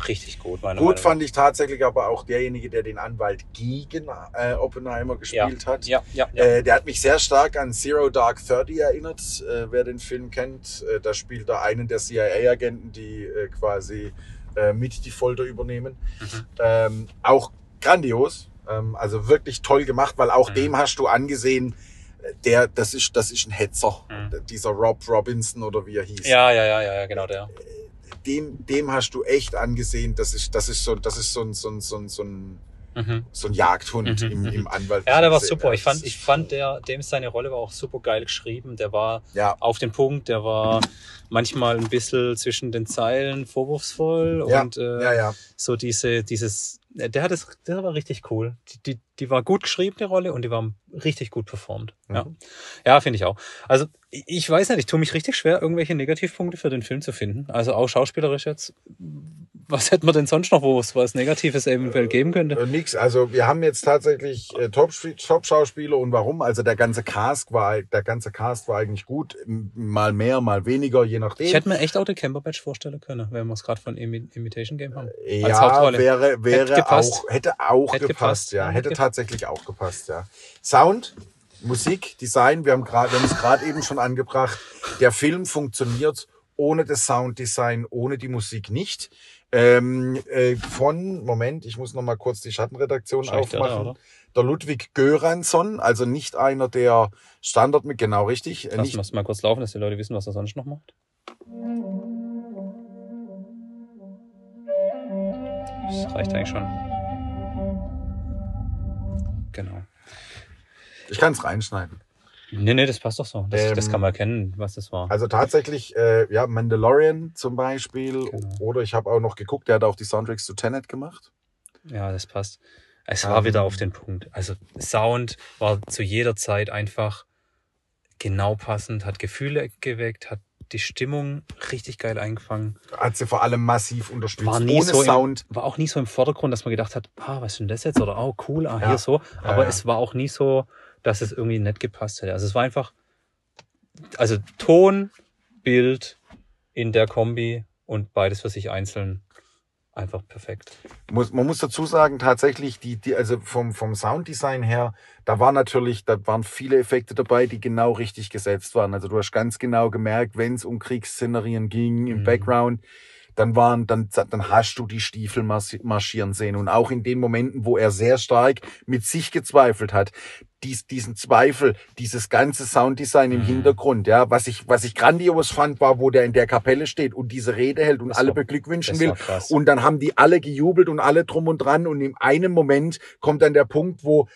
[SPEAKER 1] Richtig gut, meiner
[SPEAKER 2] Gut
[SPEAKER 1] Meinung
[SPEAKER 2] fand ich tatsächlich aber auch derjenige, der den Anwalt gegen äh, Oppenheimer gespielt hat.
[SPEAKER 1] Ja, ja, ja.
[SPEAKER 2] Äh, der hat mich sehr stark an Zero Dark Thirty erinnert, äh, wer den Film kennt. Äh, da spielt er einen der CIA-Agenten, die äh, quasi äh, mit die Folter übernehmen.
[SPEAKER 1] Mhm.
[SPEAKER 2] Ähm, auch grandios, ähm, also wirklich toll gemacht, weil auch
[SPEAKER 1] Mhm.
[SPEAKER 2] dem hast du angesehen, der, das ist, das ist ein Hetzer,
[SPEAKER 1] Mhm.
[SPEAKER 2] dieser Rob Robinson oder wie er hieß.
[SPEAKER 1] ja, ja, ja, ja, ja, genau der.
[SPEAKER 2] Dem, dem hast du echt angesehen, das ist, das ist so, das ist so ein, so ein, so ein, so ein,
[SPEAKER 1] Mhm.
[SPEAKER 2] so ein Jagdhund
[SPEAKER 1] Mhm,
[SPEAKER 2] im,
[SPEAKER 1] mhm.
[SPEAKER 2] im Anwalt.
[SPEAKER 1] Ja, der war super. Ich fand, ich fand der, dem seine Rolle war auch super geil geschrieben. Der war
[SPEAKER 2] ja,
[SPEAKER 1] auf den Punkt, der war manchmal ein bisschen zwischen den Zeilen vorwurfsvoll
[SPEAKER 2] Ja,
[SPEAKER 1] und äh,
[SPEAKER 2] ja, ja.
[SPEAKER 1] so diese, dieses, der hat es, der war richtig cool. Die, die, die war gut geschrieben, die Rolle, und die war richtig gut performt. Ja,
[SPEAKER 2] Mhm.
[SPEAKER 1] ja finde ich auch. Also, ich, weiß nicht, ich tue mich richtig schwer, irgendwelche Negativpunkte für den Film zu finden. Also auch schauspielerisch jetzt. Was hätten wir denn sonst noch, wo es was Negatives eventuell geben könnte?
[SPEAKER 2] Äh, nix. Also wir haben jetzt tatsächlich äh, Top- Top-Schauspieler und warum? Also der ganze Cast war, der ganze Cast war eigentlich gut, mal mehr, mal weniger, je nachdem.
[SPEAKER 1] Ich hätte mir echt auch den Camberbatch vorstellen können, wenn wir es gerade von Imi Imitation Game haben. als
[SPEAKER 2] ja,
[SPEAKER 1] Hauptrolle.
[SPEAKER 2] wäre, wäre
[SPEAKER 1] Hätte
[SPEAKER 2] auch, hätte auch
[SPEAKER 1] Hätte
[SPEAKER 2] gepasst,
[SPEAKER 1] gepasst,
[SPEAKER 2] ja,
[SPEAKER 1] ja,
[SPEAKER 2] hätte
[SPEAKER 1] hätte-
[SPEAKER 2] tatsächlich auch gepasst, ja. Sound, Musik, Design, wir haben gerade, wir haben es gerade eben schon angebracht. Der Film funktioniert ohne das Sounddesign, ohne die Musik nicht. Ähm, äh, von, Moment, ich muss noch mal kurz die Schattenredaktion
[SPEAKER 1] da,
[SPEAKER 2] aufmachen.
[SPEAKER 1] oder?
[SPEAKER 2] Der Ludwig Göransson, also nicht einer der Standard mit, genau richtig. Äh,
[SPEAKER 1] Lass
[SPEAKER 2] Nicht,
[SPEAKER 1] mal kurz laufen, dass die Leute wissen, was er sonst noch macht. Das reicht eigentlich schon. Genau.
[SPEAKER 2] ich kann es reinschneiden.
[SPEAKER 1] Nee, nee, das passt doch so. Das, das
[SPEAKER 2] Ähm,
[SPEAKER 1] kann man erkennen, was das war.
[SPEAKER 2] Also tatsächlich, äh, ja, Mandalorian zum Beispiel.
[SPEAKER 1] Genau.
[SPEAKER 2] Oder ich habe auch noch geguckt, der hat auch die Soundtracks zu Tenet gemacht.
[SPEAKER 1] Ja, das passt. Es war
[SPEAKER 2] Ähm,
[SPEAKER 1] wieder auf den Punkt. Also Sound war zu jeder Zeit einfach genau passend, hat Gefühle geweckt, hat die Stimmung richtig geil eingefangen.
[SPEAKER 2] Hat sie vor allem massiv unterstützt.
[SPEAKER 1] War nie
[SPEAKER 2] Ohne
[SPEAKER 1] so
[SPEAKER 2] Sound.
[SPEAKER 1] Im, war auch nie so im Vordergrund, dass man gedacht hat, ah, was ist denn das jetzt? Oder oh, cool, ah,
[SPEAKER 2] Ja.
[SPEAKER 1] hier so. Aber
[SPEAKER 2] ja.
[SPEAKER 1] es war auch nie so, dass es irgendwie nicht gepasst hätte. Also es war einfach, also Ton, Bild in der Kombi und beides für sich einzeln einfach perfekt.
[SPEAKER 2] Muss, man muss dazu sagen, tatsächlich, die, die, also vom, vom Sounddesign her, da war natürlich, da waren viele Effekte dabei, die genau richtig gesetzt waren. Also du hast ganz genau gemerkt, wenn es um Kriegsszenarien ging im
[SPEAKER 1] Mhm.
[SPEAKER 2] Background, dann waren, dann, dann hast du die Stiefel marsch- marschieren sehen. Und auch in den Momenten, wo er sehr stark mit sich gezweifelt hat, dies, diesen Zweifel, dieses ganze Sounddesign im
[SPEAKER 1] Mhm.
[SPEAKER 2] Hintergrund, ja, was ich, was ich grandios fand, war, wo der in der Kapelle steht und diese Rede hält und
[SPEAKER 1] Das
[SPEAKER 2] alle
[SPEAKER 1] war-
[SPEAKER 2] beglückwünschen will. Und dann haben die alle gejubelt und alle drum und dran. Und in einem Moment kommt dann der Punkt, wo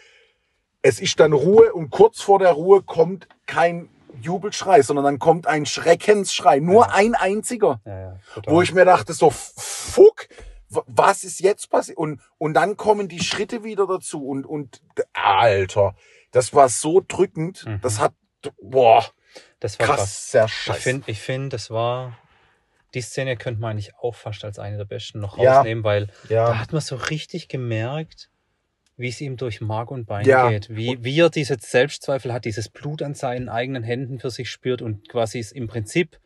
[SPEAKER 2] es ist dann Ruhe und kurz vor der Ruhe kommt kein Jubelschrei, sondern dann kommt ein Schreckensschrei. Nur
[SPEAKER 1] Ja.
[SPEAKER 2] ein einziger.
[SPEAKER 1] ja, ja.
[SPEAKER 2] Wo ich mir dachte, so, fuck, was ist jetzt passiert? Und, und dann kommen die Schritte wieder dazu. Und, und, Alter, das war so drückend.
[SPEAKER 1] Mhm.
[SPEAKER 2] Das hat, boah,
[SPEAKER 1] das war krass.
[SPEAKER 2] krass, sehr
[SPEAKER 1] Ich finde, ich find, das war, die Szene könnte man eigentlich auch fast als eine der besten noch
[SPEAKER 2] Ja.
[SPEAKER 1] rausnehmen, weil da
[SPEAKER 2] ja,
[SPEAKER 1] hat man so richtig gemerkt, wie es ihm durch Mark und Bein
[SPEAKER 2] Ja.
[SPEAKER 1] geht. Wie, wie er diese Selbstzweifel hat, dieses Blut an seinen eigenen Händen für sich spürt und quasi es im Prinzip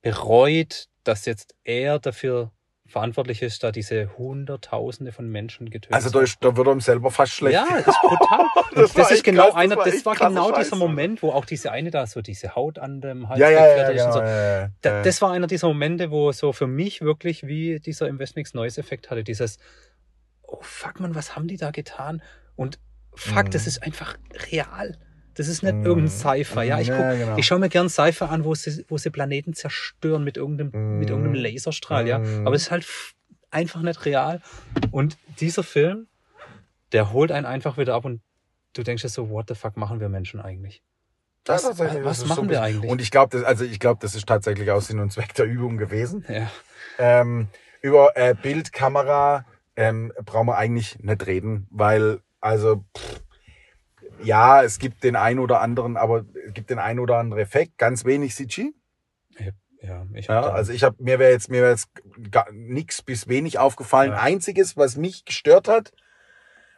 [SPEAKER 1] bereut, dass jetzt er dafür verantwortlich ist, da diese Hunderttausende von Menschen getötet
[SPEAKER 2] also da, ist, da wird ihm selber fast schlecht.
[SPEAKER 1] Ja, das ist brutal.
[SPEAKER 2] Das
[SPEAKER 1] das,
[SPEAKER 2] war
[SPEAKER 1] ist genau
[SPEAKER 2] krass, das
[SPEAKER 1] einer,
[SPEAKER 2] war
[SPEAKER 1] das war genau dieser
[SPEAKER 2] Scheiß.
[SPEAKER 1] Moment, wo auch diese eine da so diese Haut an dem Hals
[SPEAKER 2] ja, ja, ja,
[SPEAKER 1] ist und so.
[SPEAKER 2] ja, ja,
[SPEAKER 1] Da,
[SPEAKER 2] ja.
[SPEAKER 1] das war einer dieser Momente, wo so für mich wirklich wie dieser Investmix Noise Effekt hatte. Dieses, oh fuck man, was haben die da getan? Und fuck,
[SPEAKER 2] Mhm.
[SPEAKER 1] das ist einfach real. Das ist nicht
[SPEAKER 2] Mhm.
[SPEAKER 1] irgendein Sci-Fi. Ja, ich, guck,
[SPEAKER 2] Ja, genau.
[SPEAKER 1] ich schaue mir gern Sci-Fi an, wo sie, wo sie Planeten zerstören mit irgendeinem,
[SPEAKER 2] Mhm.
[SPEAKER 1] mit irgendeinem Laserstrahl, ja.
[SPEAKER 2] Mhm.
[SPEAKER 1] Aber es ist halt einfach nicht real. Und dieser Film, der holt einen einfach wieder ab und du denkst dir so, what the fuck machen wir Menschen eigentlich?
[SPEAKER 2] Ja,
[SPEAKER 1] Was, was
[SPEAKER 2] das
[SPEAKER 1] machen
[SPEAKER 2] so
[SPEAKER 1] wir eigentlich?
[SPEAKER 2] Und ich glaube, das, also ich glaube, das ist tatsächlich auch Sinn und Zweck der Übung gewesen.
[SPEAKER 1] ja.
[SPEAKER 2] Ähm, über äh, Bild, Kamera ähm, brauchen wir eigentlich nicht reden, weil also pff, ja, es gibt den ein oder anderen, aber es gibt den ein oder anderen Effekt, ganz wenig CG.
[SPEAKER 1] Ja, ich
[SPEAKER 2] Ja,
[SPEAKER 1] hab da-
[SPEAKER 2] also ich habe mir wäre jetzt mir wäre jetzt nichts bis wenig aufgefallen.
[SPEAKER 1] Ja.
[SPEAKER 2] Einziges, was mich gestört hat,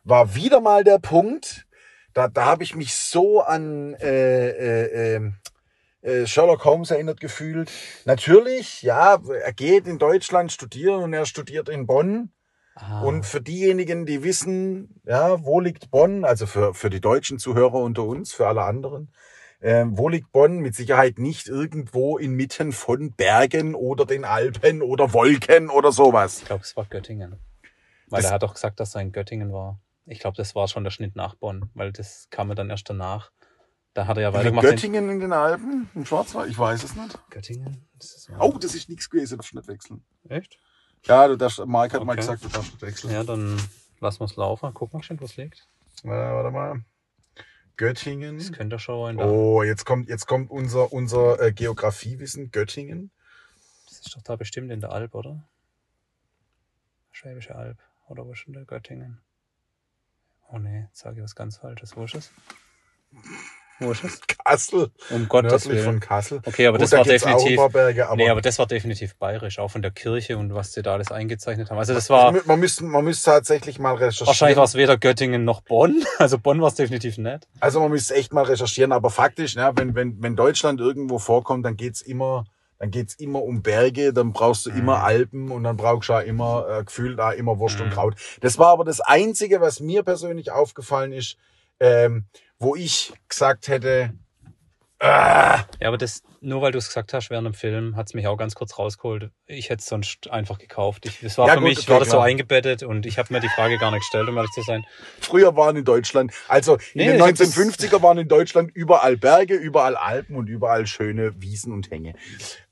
[SPEAKER 2] war wieder mal der Punkt. Da, da habe ich mich so an äh, äh, äh, äh, Sherlock Holmes erinnert gefühlt. Natürlich, ja, er geht in Deutschland studieren und er studiert in Bonn.
[SPEAKER 1] Ah.
[SPEAKER 2] Und für diejenigen, die wissen, ja, wo liegt Bonn, also für, für die deutschen Zuhörer unter uns, für alle anderen, ähm, wo liegt Bonn? Mit Sicherheit nicht irgendwo inmitten von Bergen oder den Alpen oder Wolken oder sowas.
[SPEAKER 1] Ich glaube, es war Göttingen. Weil
[SPEAKER 2] Das-
[SPEAKER 1] er hat doch gesagt, dass er in Göttingen war. Ich glaube, das war schon der Schnitt nach Bonn, weil das kam mir dann erst danach. Da hat er ja weitergemacht. in-
[SPEAKER 2] Göttingen in den Alpen? Im Schwarzwald? Ich weiß es nicht.
[SPEAKER 1] Göttingen? Das
[SPEAKER 2] Oh, das ist nichts gewesen, darfst nicht wechseln.
[SPEAKER 1] Echt?
[SPEAKER 2] Ja, du darfst, Mark hat mal
[SPEAKER 1] Okay.
[SPEAKER 2] gesagt, du darfst wechseln.
[SPEAKER 1] Ja, dann lassen wir es laufen. Guck mal schön, wo es liegt.
[SPEAKER 2] Äh, warte mal. Göttingen.
[SPEAKER 1] Das könnte schon der.
[SPEAKER 2] Oh, jetzt kommt, jetzt kommt unser, unser äh, Geografiewissen. Göttingen.
[SPEAKER 1] Das ist doch da bestimmt in der Alp, oder? Schwäbische Alb. Oder wo ist denn der Göttingen? Oh nee, jetzt sage ich was ganz Falsches. Wo ist es? Wo ist es?
[SPEAKER 2] Kassel.
[SPEAKER 1] Um Gottes
[SPEAKER 2] Nördlich von
[SPEAKER 1] Willen.
[SPEAKER 2] Kassel.
[SPEAKER 1] Okay, aber
[SPEAKER 2] Gut,
[SPEAKER 1] das
[SPEAKER 2] da
[SPEAKER 1] war definitiv.
[SPEAKER 2] aber,
[SPEAKER 1] nee, aber das war definitiv bayerisch, auch von der Kirche und was sie da alles eingezeichnet haben. Also das war.
[SPEAKER 2] Also, man müsste, man müsste tatsächlich mal recherchieren.
[SPEAKER 1] Wahrscheinlich war es weder Göttingen noch Bonn. Also Bonn war es definitiv nicht.
[SPEAKER 2] Also man müsste echt mal recherchieren, aber faktisch, ne, wenn, wenn, wenn Deutschland irgendwo vorkommt, dann geht's immer, dann geht's immer um Berge, dann brauchst du
[SPEAKER 1] Mhm.
[SPEAKER 2] immer Alpen und dann brauchst du auch immer äh, gefühlt da immer Wurst und
[SPEAKER 1] Mhm.
[SPEAKER 2] Kraut. Das war aber das Einzige, was mir persönlich aufgefallen ist, ähm, wo ich gesagt hätte, ah,
[SPEAKER 1] Ja, aber das, nur weil du es gesagt hast während dem Film, hat es mich auch ganz kurz rausgeholt. Ich hätte es sonst einfach gekauft. Ich, das war
[SPEAKER 2] Ja,
[SPEAKER 1] für
[SPEAKER 2] gut,
[SPEAKER 1] mich,
[SPEAKER 2] okay,
[SPEAKER 1] war das so
[SPEAKER 2] klar.
[SPEAKER 1] eingebettet und ich habe mir die Frage gar nicht gestellt, um ehrlich zu sein.
[SPEAKER 2] früher waren in Deutschland, also in
[SPEAKER 1] Nee,
[SPEAKER 2] den
[SPEAKER 1] hab das-
[SPEAKER 2] 1950er waren in Deutschland überall Berge, überall Alpen und überall schöne Wiesen und Hänge.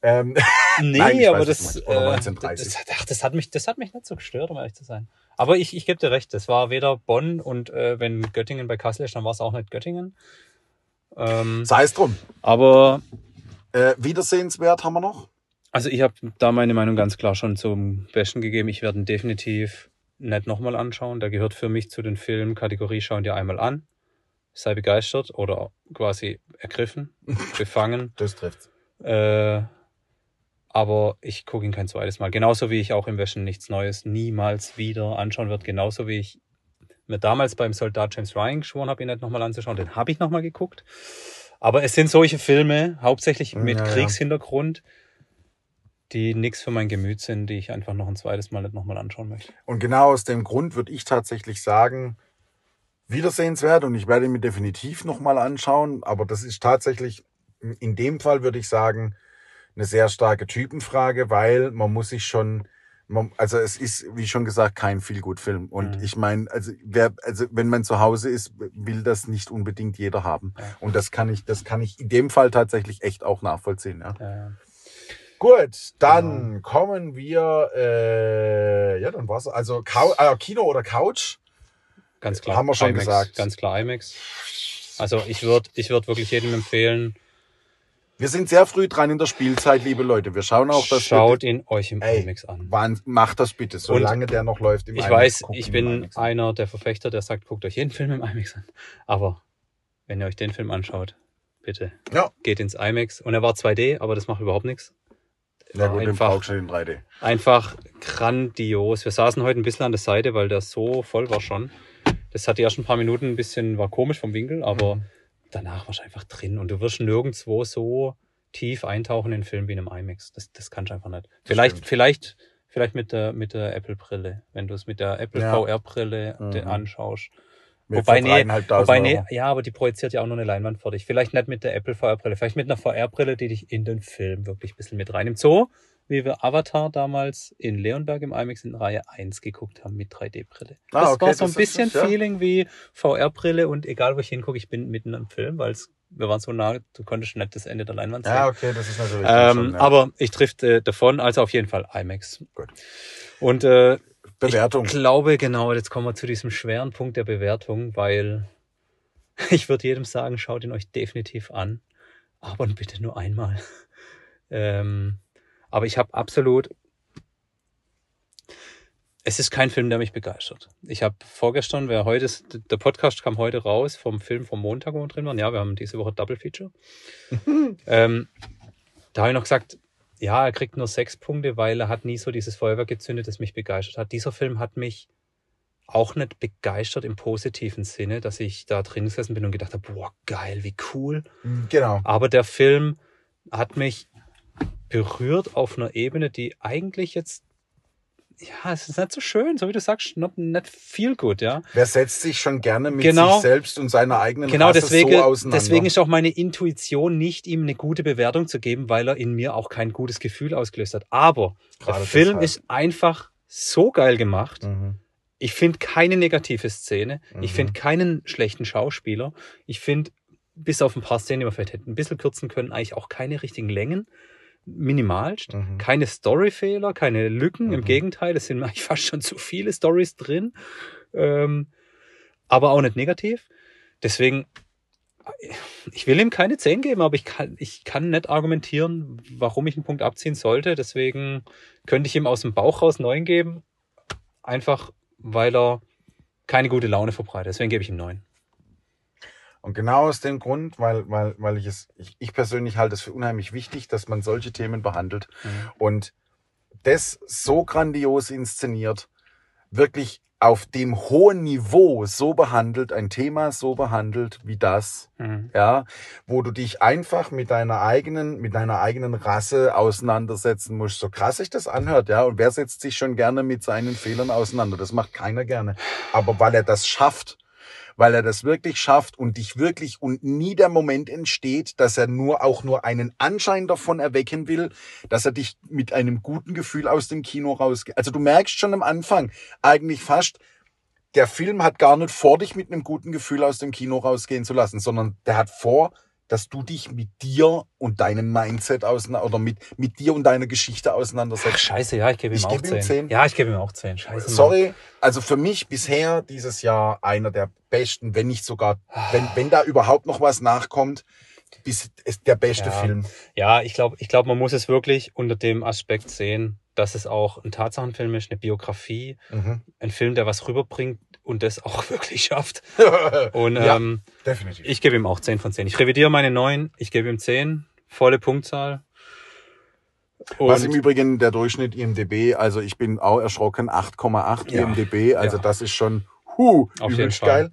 [SPEAKER 2] Ähm,
[SPEAKER 1] Nee,
[SPEAKER 2] Nein,
[SPEAKER 1] aber
[SPEAKER 2] weiß,
[SPEAKER 1] das, äh,
[SPEAKER 2] 1930.
[SPEAKER 1] das, ach, das, hat mich, das hat mich nicht so gestört, um ehrlich zu sein. Aber ich, ich gebe dir recht, das war weder Bonn und äh, wenn Göttingen bei Kassel ist, dann war es auch nicht Göttingen. Ähm,
[SPEAKER 2] sei es drum.
[SPEAKER 1] aber
[SPEAKER 2] Äh, wiedersehenswert haben wir noch.
[SPEAKER 1] Also ich habe da meine Meinung ganz klar schon zum Besten gegeben. Ich werde ihn definitiv nicht nochmal anschauen. Der gehört für mich zu den Filmen Kategorie Schau ihn dir einmal an. Sei begeistert oder quasi ergriffen, befangen.
[SPEAKER 2] Das trifft's.
[SPEAKER 1] Äh, aber ich gucke ihn kein zweites Mal. Genauso wie ich auch im Wäschen nichts Neues niemals wieder anschauen werde. Genauso wie ich mir damals beim Soldat James Ryan geschworen habe, ihn nicht nochmal anzuschauen. Den habe ich nochmal geguckt. Aber es sind solche Filme, hauptsächlich mit
[SPEAKER 2] ja.
[SPEAKER 1] Kriegshintergrund, die nichts für mein Gemüt sind, die ich einfach noch ein zweites Mal nicht nochmal anschauen möchte.
[SPEAKER 2] Und genau aus dem Grund würde ich tatsächlich sagen, wiedersehenswert und ich werde ihn mir definitiv nochmal anschauen. Aber das ist tatsächlich, in dem Fall würde ich sagen, eine sehr starke Typenfrage, weil man muss sich schon, also es ist, wie schon gesagt, kein Feelgood-Film. Und
[SPEAKER 1] Mhm.
[SPEAKER 2] ich meine, also wer, also wenn man zu Hause ist, will das nicht unbedingt jeder haben.
[SPEAKER 1] Ja.
[SPEAKER 2] Und das kann ich, das kann ich in dem Fall tatsächlich echt auch nachvollziehen. Ja.
[SPEAKER 1] Ja.
[SPEAKER 2] Gut, dann kommen wir, äh, ja, dann war's. Also Cou äh, Kino oder Couch?
[SPEAKER 1] Ganz klar.
[SPEAKER 2] Haben wir schon
[SPEAKER 1] IMAX,
[SPEAKER 2] gesagt.
[SPEAKER 1] Ganz klar IMAX. Also ich würde ich würd wirklich jedem empfehlen,
[SPEAKER 2] Wir sind sehr früh dran in der Spielzeit, liebe Leute. Wir schauen auch, dass
[SPEAKER 1] schaut ihn euch im
[SPEAKER 2] Ey,
[SPEAKER 1] IMAX an.
[SPEAKER 2] Wann, macht das bitte, solange der noch läuft im
[SPEAKER 1] Ich
[SPEAKER 2] IMAX,
[SPEAKER 1] weiß, ich
[SPEAKER 2] ihn im
[SPEAKER 1] bin einer der Verfechter, der sagt, guckt euch jeden Film im IMAX an. Aber wenn ihr euch den Film anschaut, bitte
[SPEAKER 2] Ja,
[SPEAKER 1] geht ins IMAX. Und er war 2D, aber das macht überhaupt nichts.
[SPEAKER 2] ja gut,
[SPEAKER 1] einfach,
[SPEAKER 2] du in 3D.
[SPEAKER 1] einfach grandios. Wir saßen heute ein bisschen an der Seite, weil der so voll war schon. Das hat die ersten paar Minuten ein bisschen, war komisch vom Winkel, aber
[SPEAKER 2] Mhm.
[SPEAKER 1] Danach warst du einfach drin. Und du wirst nirgendwo so tief eintauchen in den Film wie in einem IMAX. Das, das kannst du einfach nicht. Vielleicht,
[SPEAKER 2] stimmt.
[SPEAKER 1] vielleicht, vielleicht mit der, mit der Apple-Brille. Wenn du es mit der Apple
[SPEAKER 2] Ja.
[SPEAKER 1] VR-Brille
[SPEAKER 2] Mhm.
[SPEAKER 1] anschaust.
[SPEAKER 2] Mit
[SPEAKER 1] Wobei, nee, wobei nee, ja, aber die projiziert ja auch nur eine Leinwand vor dich. Vielleicht nicht mit der Apple VR-Brille, vielleicht mit einer VR-Brille, die dich in den Film wirklich ein bisschen mit rein. Im Zoo, wie wir Avatar damals in Leonberg im IMAX in Reihe 1 geguckt haben mit 3D-Brille.
[SPEAKER 2] Ah,
[SPEAKER 1] das
[SPEAKER 2] okay,
[SPEAKER 1] war so ein
[SPEAKER 2] das
[SPEAKER 1] bisschen
[SPEAKER 2] ja.
[SPEAKER 1] Feeling wie VR-Brille und egal wo ich hingucke, ich bin mitten im Film, weil es- wir waren so nah, du konntest nicht das Ende der Leinwand sehen.
[SPEAKER 2] Ja, okay, das ist natürlich
[SPEAKER 1] ähm,
[SPEAKER 2] schon, ja.
[SPEAKER 1] Aber ich trifft äh, davon, also auf jeden Fall IMAX.
[SPEAKER 2] Gut.
[SPEAKER 1] Und äh,
[SPEAKER 2] Bewertung.
[SPEAKER 1] ich glaube, genau, jetzt kommen wir zu diesem schweren Punkt der Bewertung, weil ich würde jedem sagen, schaut ihn euch definitiv an, aber bitte nur einmal. Ähm, aber ich habe absolut, es ist kein Film, der mich begeistert. Ich habe vorgestern, wer heute ist, der Podcast kam heute raus vom Film vom Montag, wo wir drin waren. Ja, wir haben diese Woche Double Feature. ähm, da habe ich noch gesagt, ja, er kriegt nur sechs Punkte, weil er hat nie so dieses Feuerwerk gezündet, das mich begeistert hat. Dieser Film hat mich auch nicht begeistert im positiven Sinne, dass ich da drin gesessen bin und gedacht habe, boah, geil, wie cool.
[SPEAKER 2] Genau.
[SPEAKER 1] Aber der Film hat mich berührt auf einer Ebene, die eigentlich jetzt, ja, es ist nicht so schön, so wie du sagst, not, nicht viel gut, ja.
[SPEAKER 2] Wer setzt sich schon gerne mit
[SPEAKER 1] Genau.
[SPEAKER 2] sich selbst und seiner eigenen
[SPEAKER 1] Genau,
[SPEAKER 2] Rasse
[SPEAKER 1] deswegen,
[SPEAKER 2] so auseinander?
[SPEAKER 1] deswegen ist auch meine Intuition nicht, ihm eine gute Bewertung zu geben, weil er in mir auch kein gutes Gefühl ausgelöst hat. Aber
[SPEAKER 2] Gerade
[SPEAKER 1] der Film
[SPEAKER 2] deshalb.
[SPEAKER 1] ist einfach so geil gemacht.
[SPEAKER 2] Mhm.
[SPEAKER 1] Ich finde keine negative Szene. Ich
[SPEAKER 2] Mhm.
[SPEAKER 1] finde keinen schlechten Schauspieler. Ich finde, bis auf ein paar Szenen, die wir vielleicht hätten ein bisschen kürzen können, eigentlich auch keine richtigen Längen. Minimalst.
[SPEAKER 2] Mhm.
[SPEAKER 1] Keine Storyfehler, keine Lücken. Im
[SPEAKER 2] Mhm.
[SPEAKER 1] Gegenteil, es sind eigentlich fast schon zu viele Stories drin. Ähm, aber auch nicht negativ. Deswegen, ich will ihm keine 10 geben, aber ich kann, ich kann nicht argumentieren, warum ich einen Punkt abziehen sollte. Deswegen könnte ich ihm aus dem Bauch raus 9 geben. Einfach, weil er keine gute Laune verbreitet. Deswegen gebe ich ihm 9.
[SPEAKER 2] Und genau aus dem Grund, weil, weil, weil ich es, ich, ich persönlich halte es für unheimlich wichtig, dass man solche Themen behandelt und das so grandios inszeniert, wirklich auf dem hohen Niveau so behandelt, ein Thema so behandelt wie das,
[SPEAKER 1] Mhm.
[SPEAKER 2] ja, wo du dich einfach mit deiner eigenen, mit deiner eigenen Rasse auseinandersetzen musst. So krass sich das anhört, ja. Und wer setzt sich schon gerne mit seinen Fehlern auseinander? Das macht keiner gerne. Aber weil er das schafft, weil er das wirklich schafft und dich wirklich und nie der Moment entsteht, dass er nur auch nur einen Anschein davon erwecken will, dass er dich mit einem guten Gefühl aus dem Kino rausgeht. Also du merkst schon am Anfang eigentlich fast, der Film hat gar nicht vor, dich mit einem guten Gefühl aus dem Kino rausgehen zu lassen, sondern der hat vor, dass du dich mit dir und deinem Mindset auseinander oder mit, mit dir und deiner Geschichte
[SPEAKER 1] Ach,
[SPEAKER 2] auseinandersetzt.
[SPEAKER 1] scheiße, ja, ich gebe ihm
[SPEAKER 2] Ich
[SPEAKER 1] auch
[SPEAKER 2] gebe ihm
[SPEAKER 1] 10.
[SPEAKER 2] 10.
[SPEAKER 1] Ja, ich gebe ihm auch 10. Scheiße. Mann.
[SPEAKER 2] Sorry, also für mich bisher dieses Jahr einer der besten, wenn nicht sogar, wenn, wenn da überhaupt noch was nachkommt, bis, ist der beste
[SPEAKER 1] Ja.
[SPEAKER 2] Film.
[SPEAKER 1] Ja, ich glaube, ich glaub, man muss es wirklich unter dem Aspekt sehen, dass es auch ein Tatsachenfilm ist, eine Biografie,
[SPEAKER 2] Mhm.
[SPEAKER 1] ein Film, der was rüberbringt und das auch wirklich schafft. Und
[SPEAKER 2] Ja.
[SPEAKER 1] ähm,
[SPEAKER 2] Definitiv.
[SPEAKER 1] ich gebe ihm auch 10 von 10. Ich revidiere meine 9, ich gebe ihm 10, volle Punktzahl.
[SPEAKER 2] Was im
[SPEAKER 1] Und
[SPEAKER 2] Übrigen der Durchschnitt IMDB, also ich bin auch erschrocken, 8,8
[SPEAKER 1] Ja.
[SPEAKER 2] IMDB, also
[SPEAKER 1] Ja.
[SPEAKER 2] das ist schon, Puh,
[SPEAKER 1] Auf jeden Fall.
[SPEAKER 2] geil.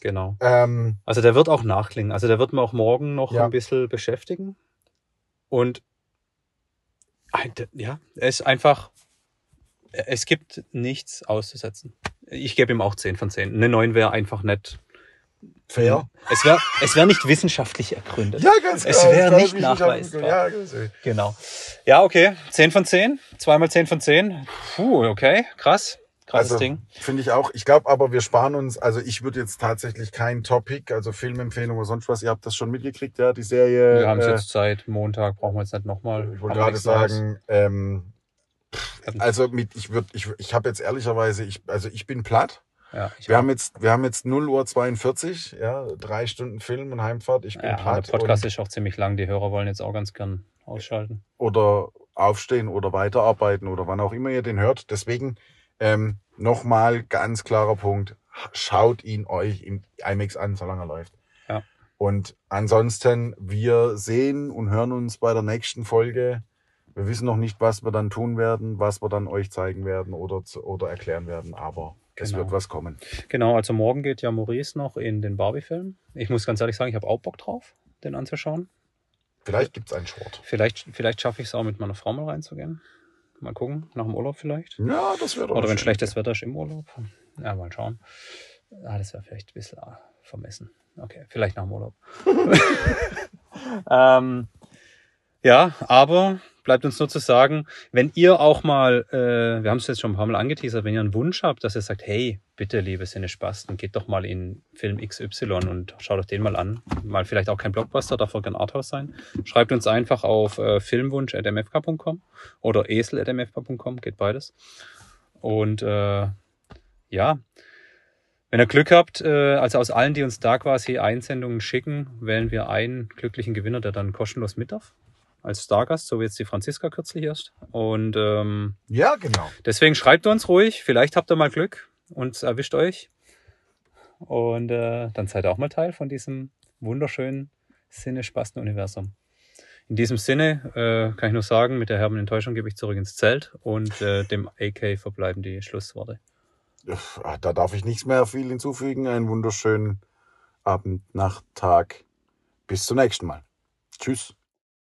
[SPEAKER 1] Genau.
[SPEAKER 2] Ähm,
[SPEAKER 1] Also der wird auch nachklingen. Also der wird mir auch morgen noch
[SPEAKER 2] Ja.
[SPEAKER 1] ein bisschen beschäftigen. Und ja, er ist einfach, es gibt nichts auszusetzen. Ich gebe ihm auch 10 von 10. Eine 9 wäre einfach nicht.
[SPEAKER 2] fair.
[SPEAKER 1] Es wäre es wär nicht wissenschaftlich ergründet.
[SPEAKER 2] Ja, ganz
[SPEAKER 1] Es
[SPEAKER 2] genau.
[SPEAKER 1] wäre nicht nachweisbar.
[SPEAKER 2] Ja, ehrlich.
[SPEAKER 1] Genau. Ja, okay. 10 von 10. Zweimal 10 von 10. Puh, okay. Krass. Krasses
[SPEAKER 2] Also,
[SPEAKER 1] Ding.
[SPEAKER 2] Finde ich auch. Ich glaube aber, wir sparen uns, also ich würde jetzt tatsächlich kein Topic, also Filmempfehlung oder sonst was. Ihr habt das schon mitgekriegt, ja, die Serie.
[SPEAKER 1] Wir haben es
[SPEAKER 2] äh,
[SPEAKER 1] jetzt seit Montag, brauchen wir jetzt nicht nochmal.
[SPEAKER 2] Ich wollte gerade sagen, ähm, also mit, ich würde, ich, ich habe jetzt ehrlicherweise, ich, also ich bin platt.
[SPEAKER 1] Ja, ich
[SPEAKER 2] Wir
[SPEAKER 1] auch.
[SPEAKER 2] haben jetzt, wir haben jetzt 0 Uhr 42, ja, drei Stunden Film und Heimfahrt. Ich bin
[SPEAKER 1] ja, der
[SPEAKER 2] platt.
[SPEAKER 1] Podcast
[SPEAKER 2] und,
[SPEAKER 1] ist auch ziemlich lang. Die Hörer wollen jetzt auch ganz gern ausschalten.
[SPEAKER 2] oder aufstehen oder weiterarbeiten oder wann auch immer ihr den hört. Deswegen ähm, nochmal ganz klarer Punkt. Schaut ihn euch im IMAX an, solange er läuft.
[SPEAKER 1] Ja.
[SPEAKER 2] Und ansonsten, wir sehen und hören uns bei der nächsten Folge. Wir wissen noch nicht, was wir dann tun werden, was wir dann euch zeigen werden oder, oder erklären werden, aber es
[SPEAKER 1] Genau.
[SPEAKER 2] wird was kommen.
[SPEAKER 1] Genau, also morgen geht ja Maurice noch in den Barbie-Film. Ich muss ganz ehrlich sagen, ich habe auch Bock drauf, den anzuschauen.
[SPEAKER 2] Vielleicht gibt's einen Short.
[SPEAKER 1] Vielleicht, vielleicht schaffe ich es auch mit meiner Frau mal reinzugehen. Mal gucken, nach dem Urlaub vielleicht.
[SPEAKER 2] Ja, das wäre doch
[SPEAKER 1] Oder wenn schlechtes Wetter ist im Urlaub. Ja, mal schauen. Ah, das wäre vielleicht ein bisschen ah, vermessen. Okay, vielleicht nach dem Urlaub. ähm, ja, aber bleibt uns nur zu sagen, wenn ihr auch mal, äh, wir haben es jetzt schon ein paar Mal angeteasert, wenn ihr einen Wunsch habt, dass ihr sagt, hey, bitte, liebe Sinnespasten, geht doch mal in Film XY und schaut euch den mal an. Mal vielleicht auch kein Blockbuster, darf auch kein Arthouse sein. Schreibt uns einfach auf äh, filmwunsch.mfk.com oder esel.mfk.com, geht beides. Und äh, ja, wenn ihr Glück habt, äh, also aus allen, die uns da quasi Einsendungen schicken, wählen wir einen glücklichen Gewinner, der dann kostenlos mit darf. Als Stargast, so wie jetzt die Franziska kürzlich erst. Und ähm,
[SPEAKER 2] Ja, genau.
[SPEAKER 1] deswegen schreibt uns ruhig, vielleicht habt ihr mal Glück und erwischt euch. Und äh, dann seid ihr auch mal Teil von diesem wunderschönen Sinne-Spasten-Universum. In diesem Sinne äh, kann ich nur sagen, mit der herben Enttäuschung gebe ich zurück ins Zelt und äh, dem AK verbleiben die Schlussworte.
[SPEAKER 2] Ah, Da darf ich nichts mehr viel hinzufügen. Einen wunderschönen Abend, Nacht, Tag. Bis zum nächsten Mal. Tschüss.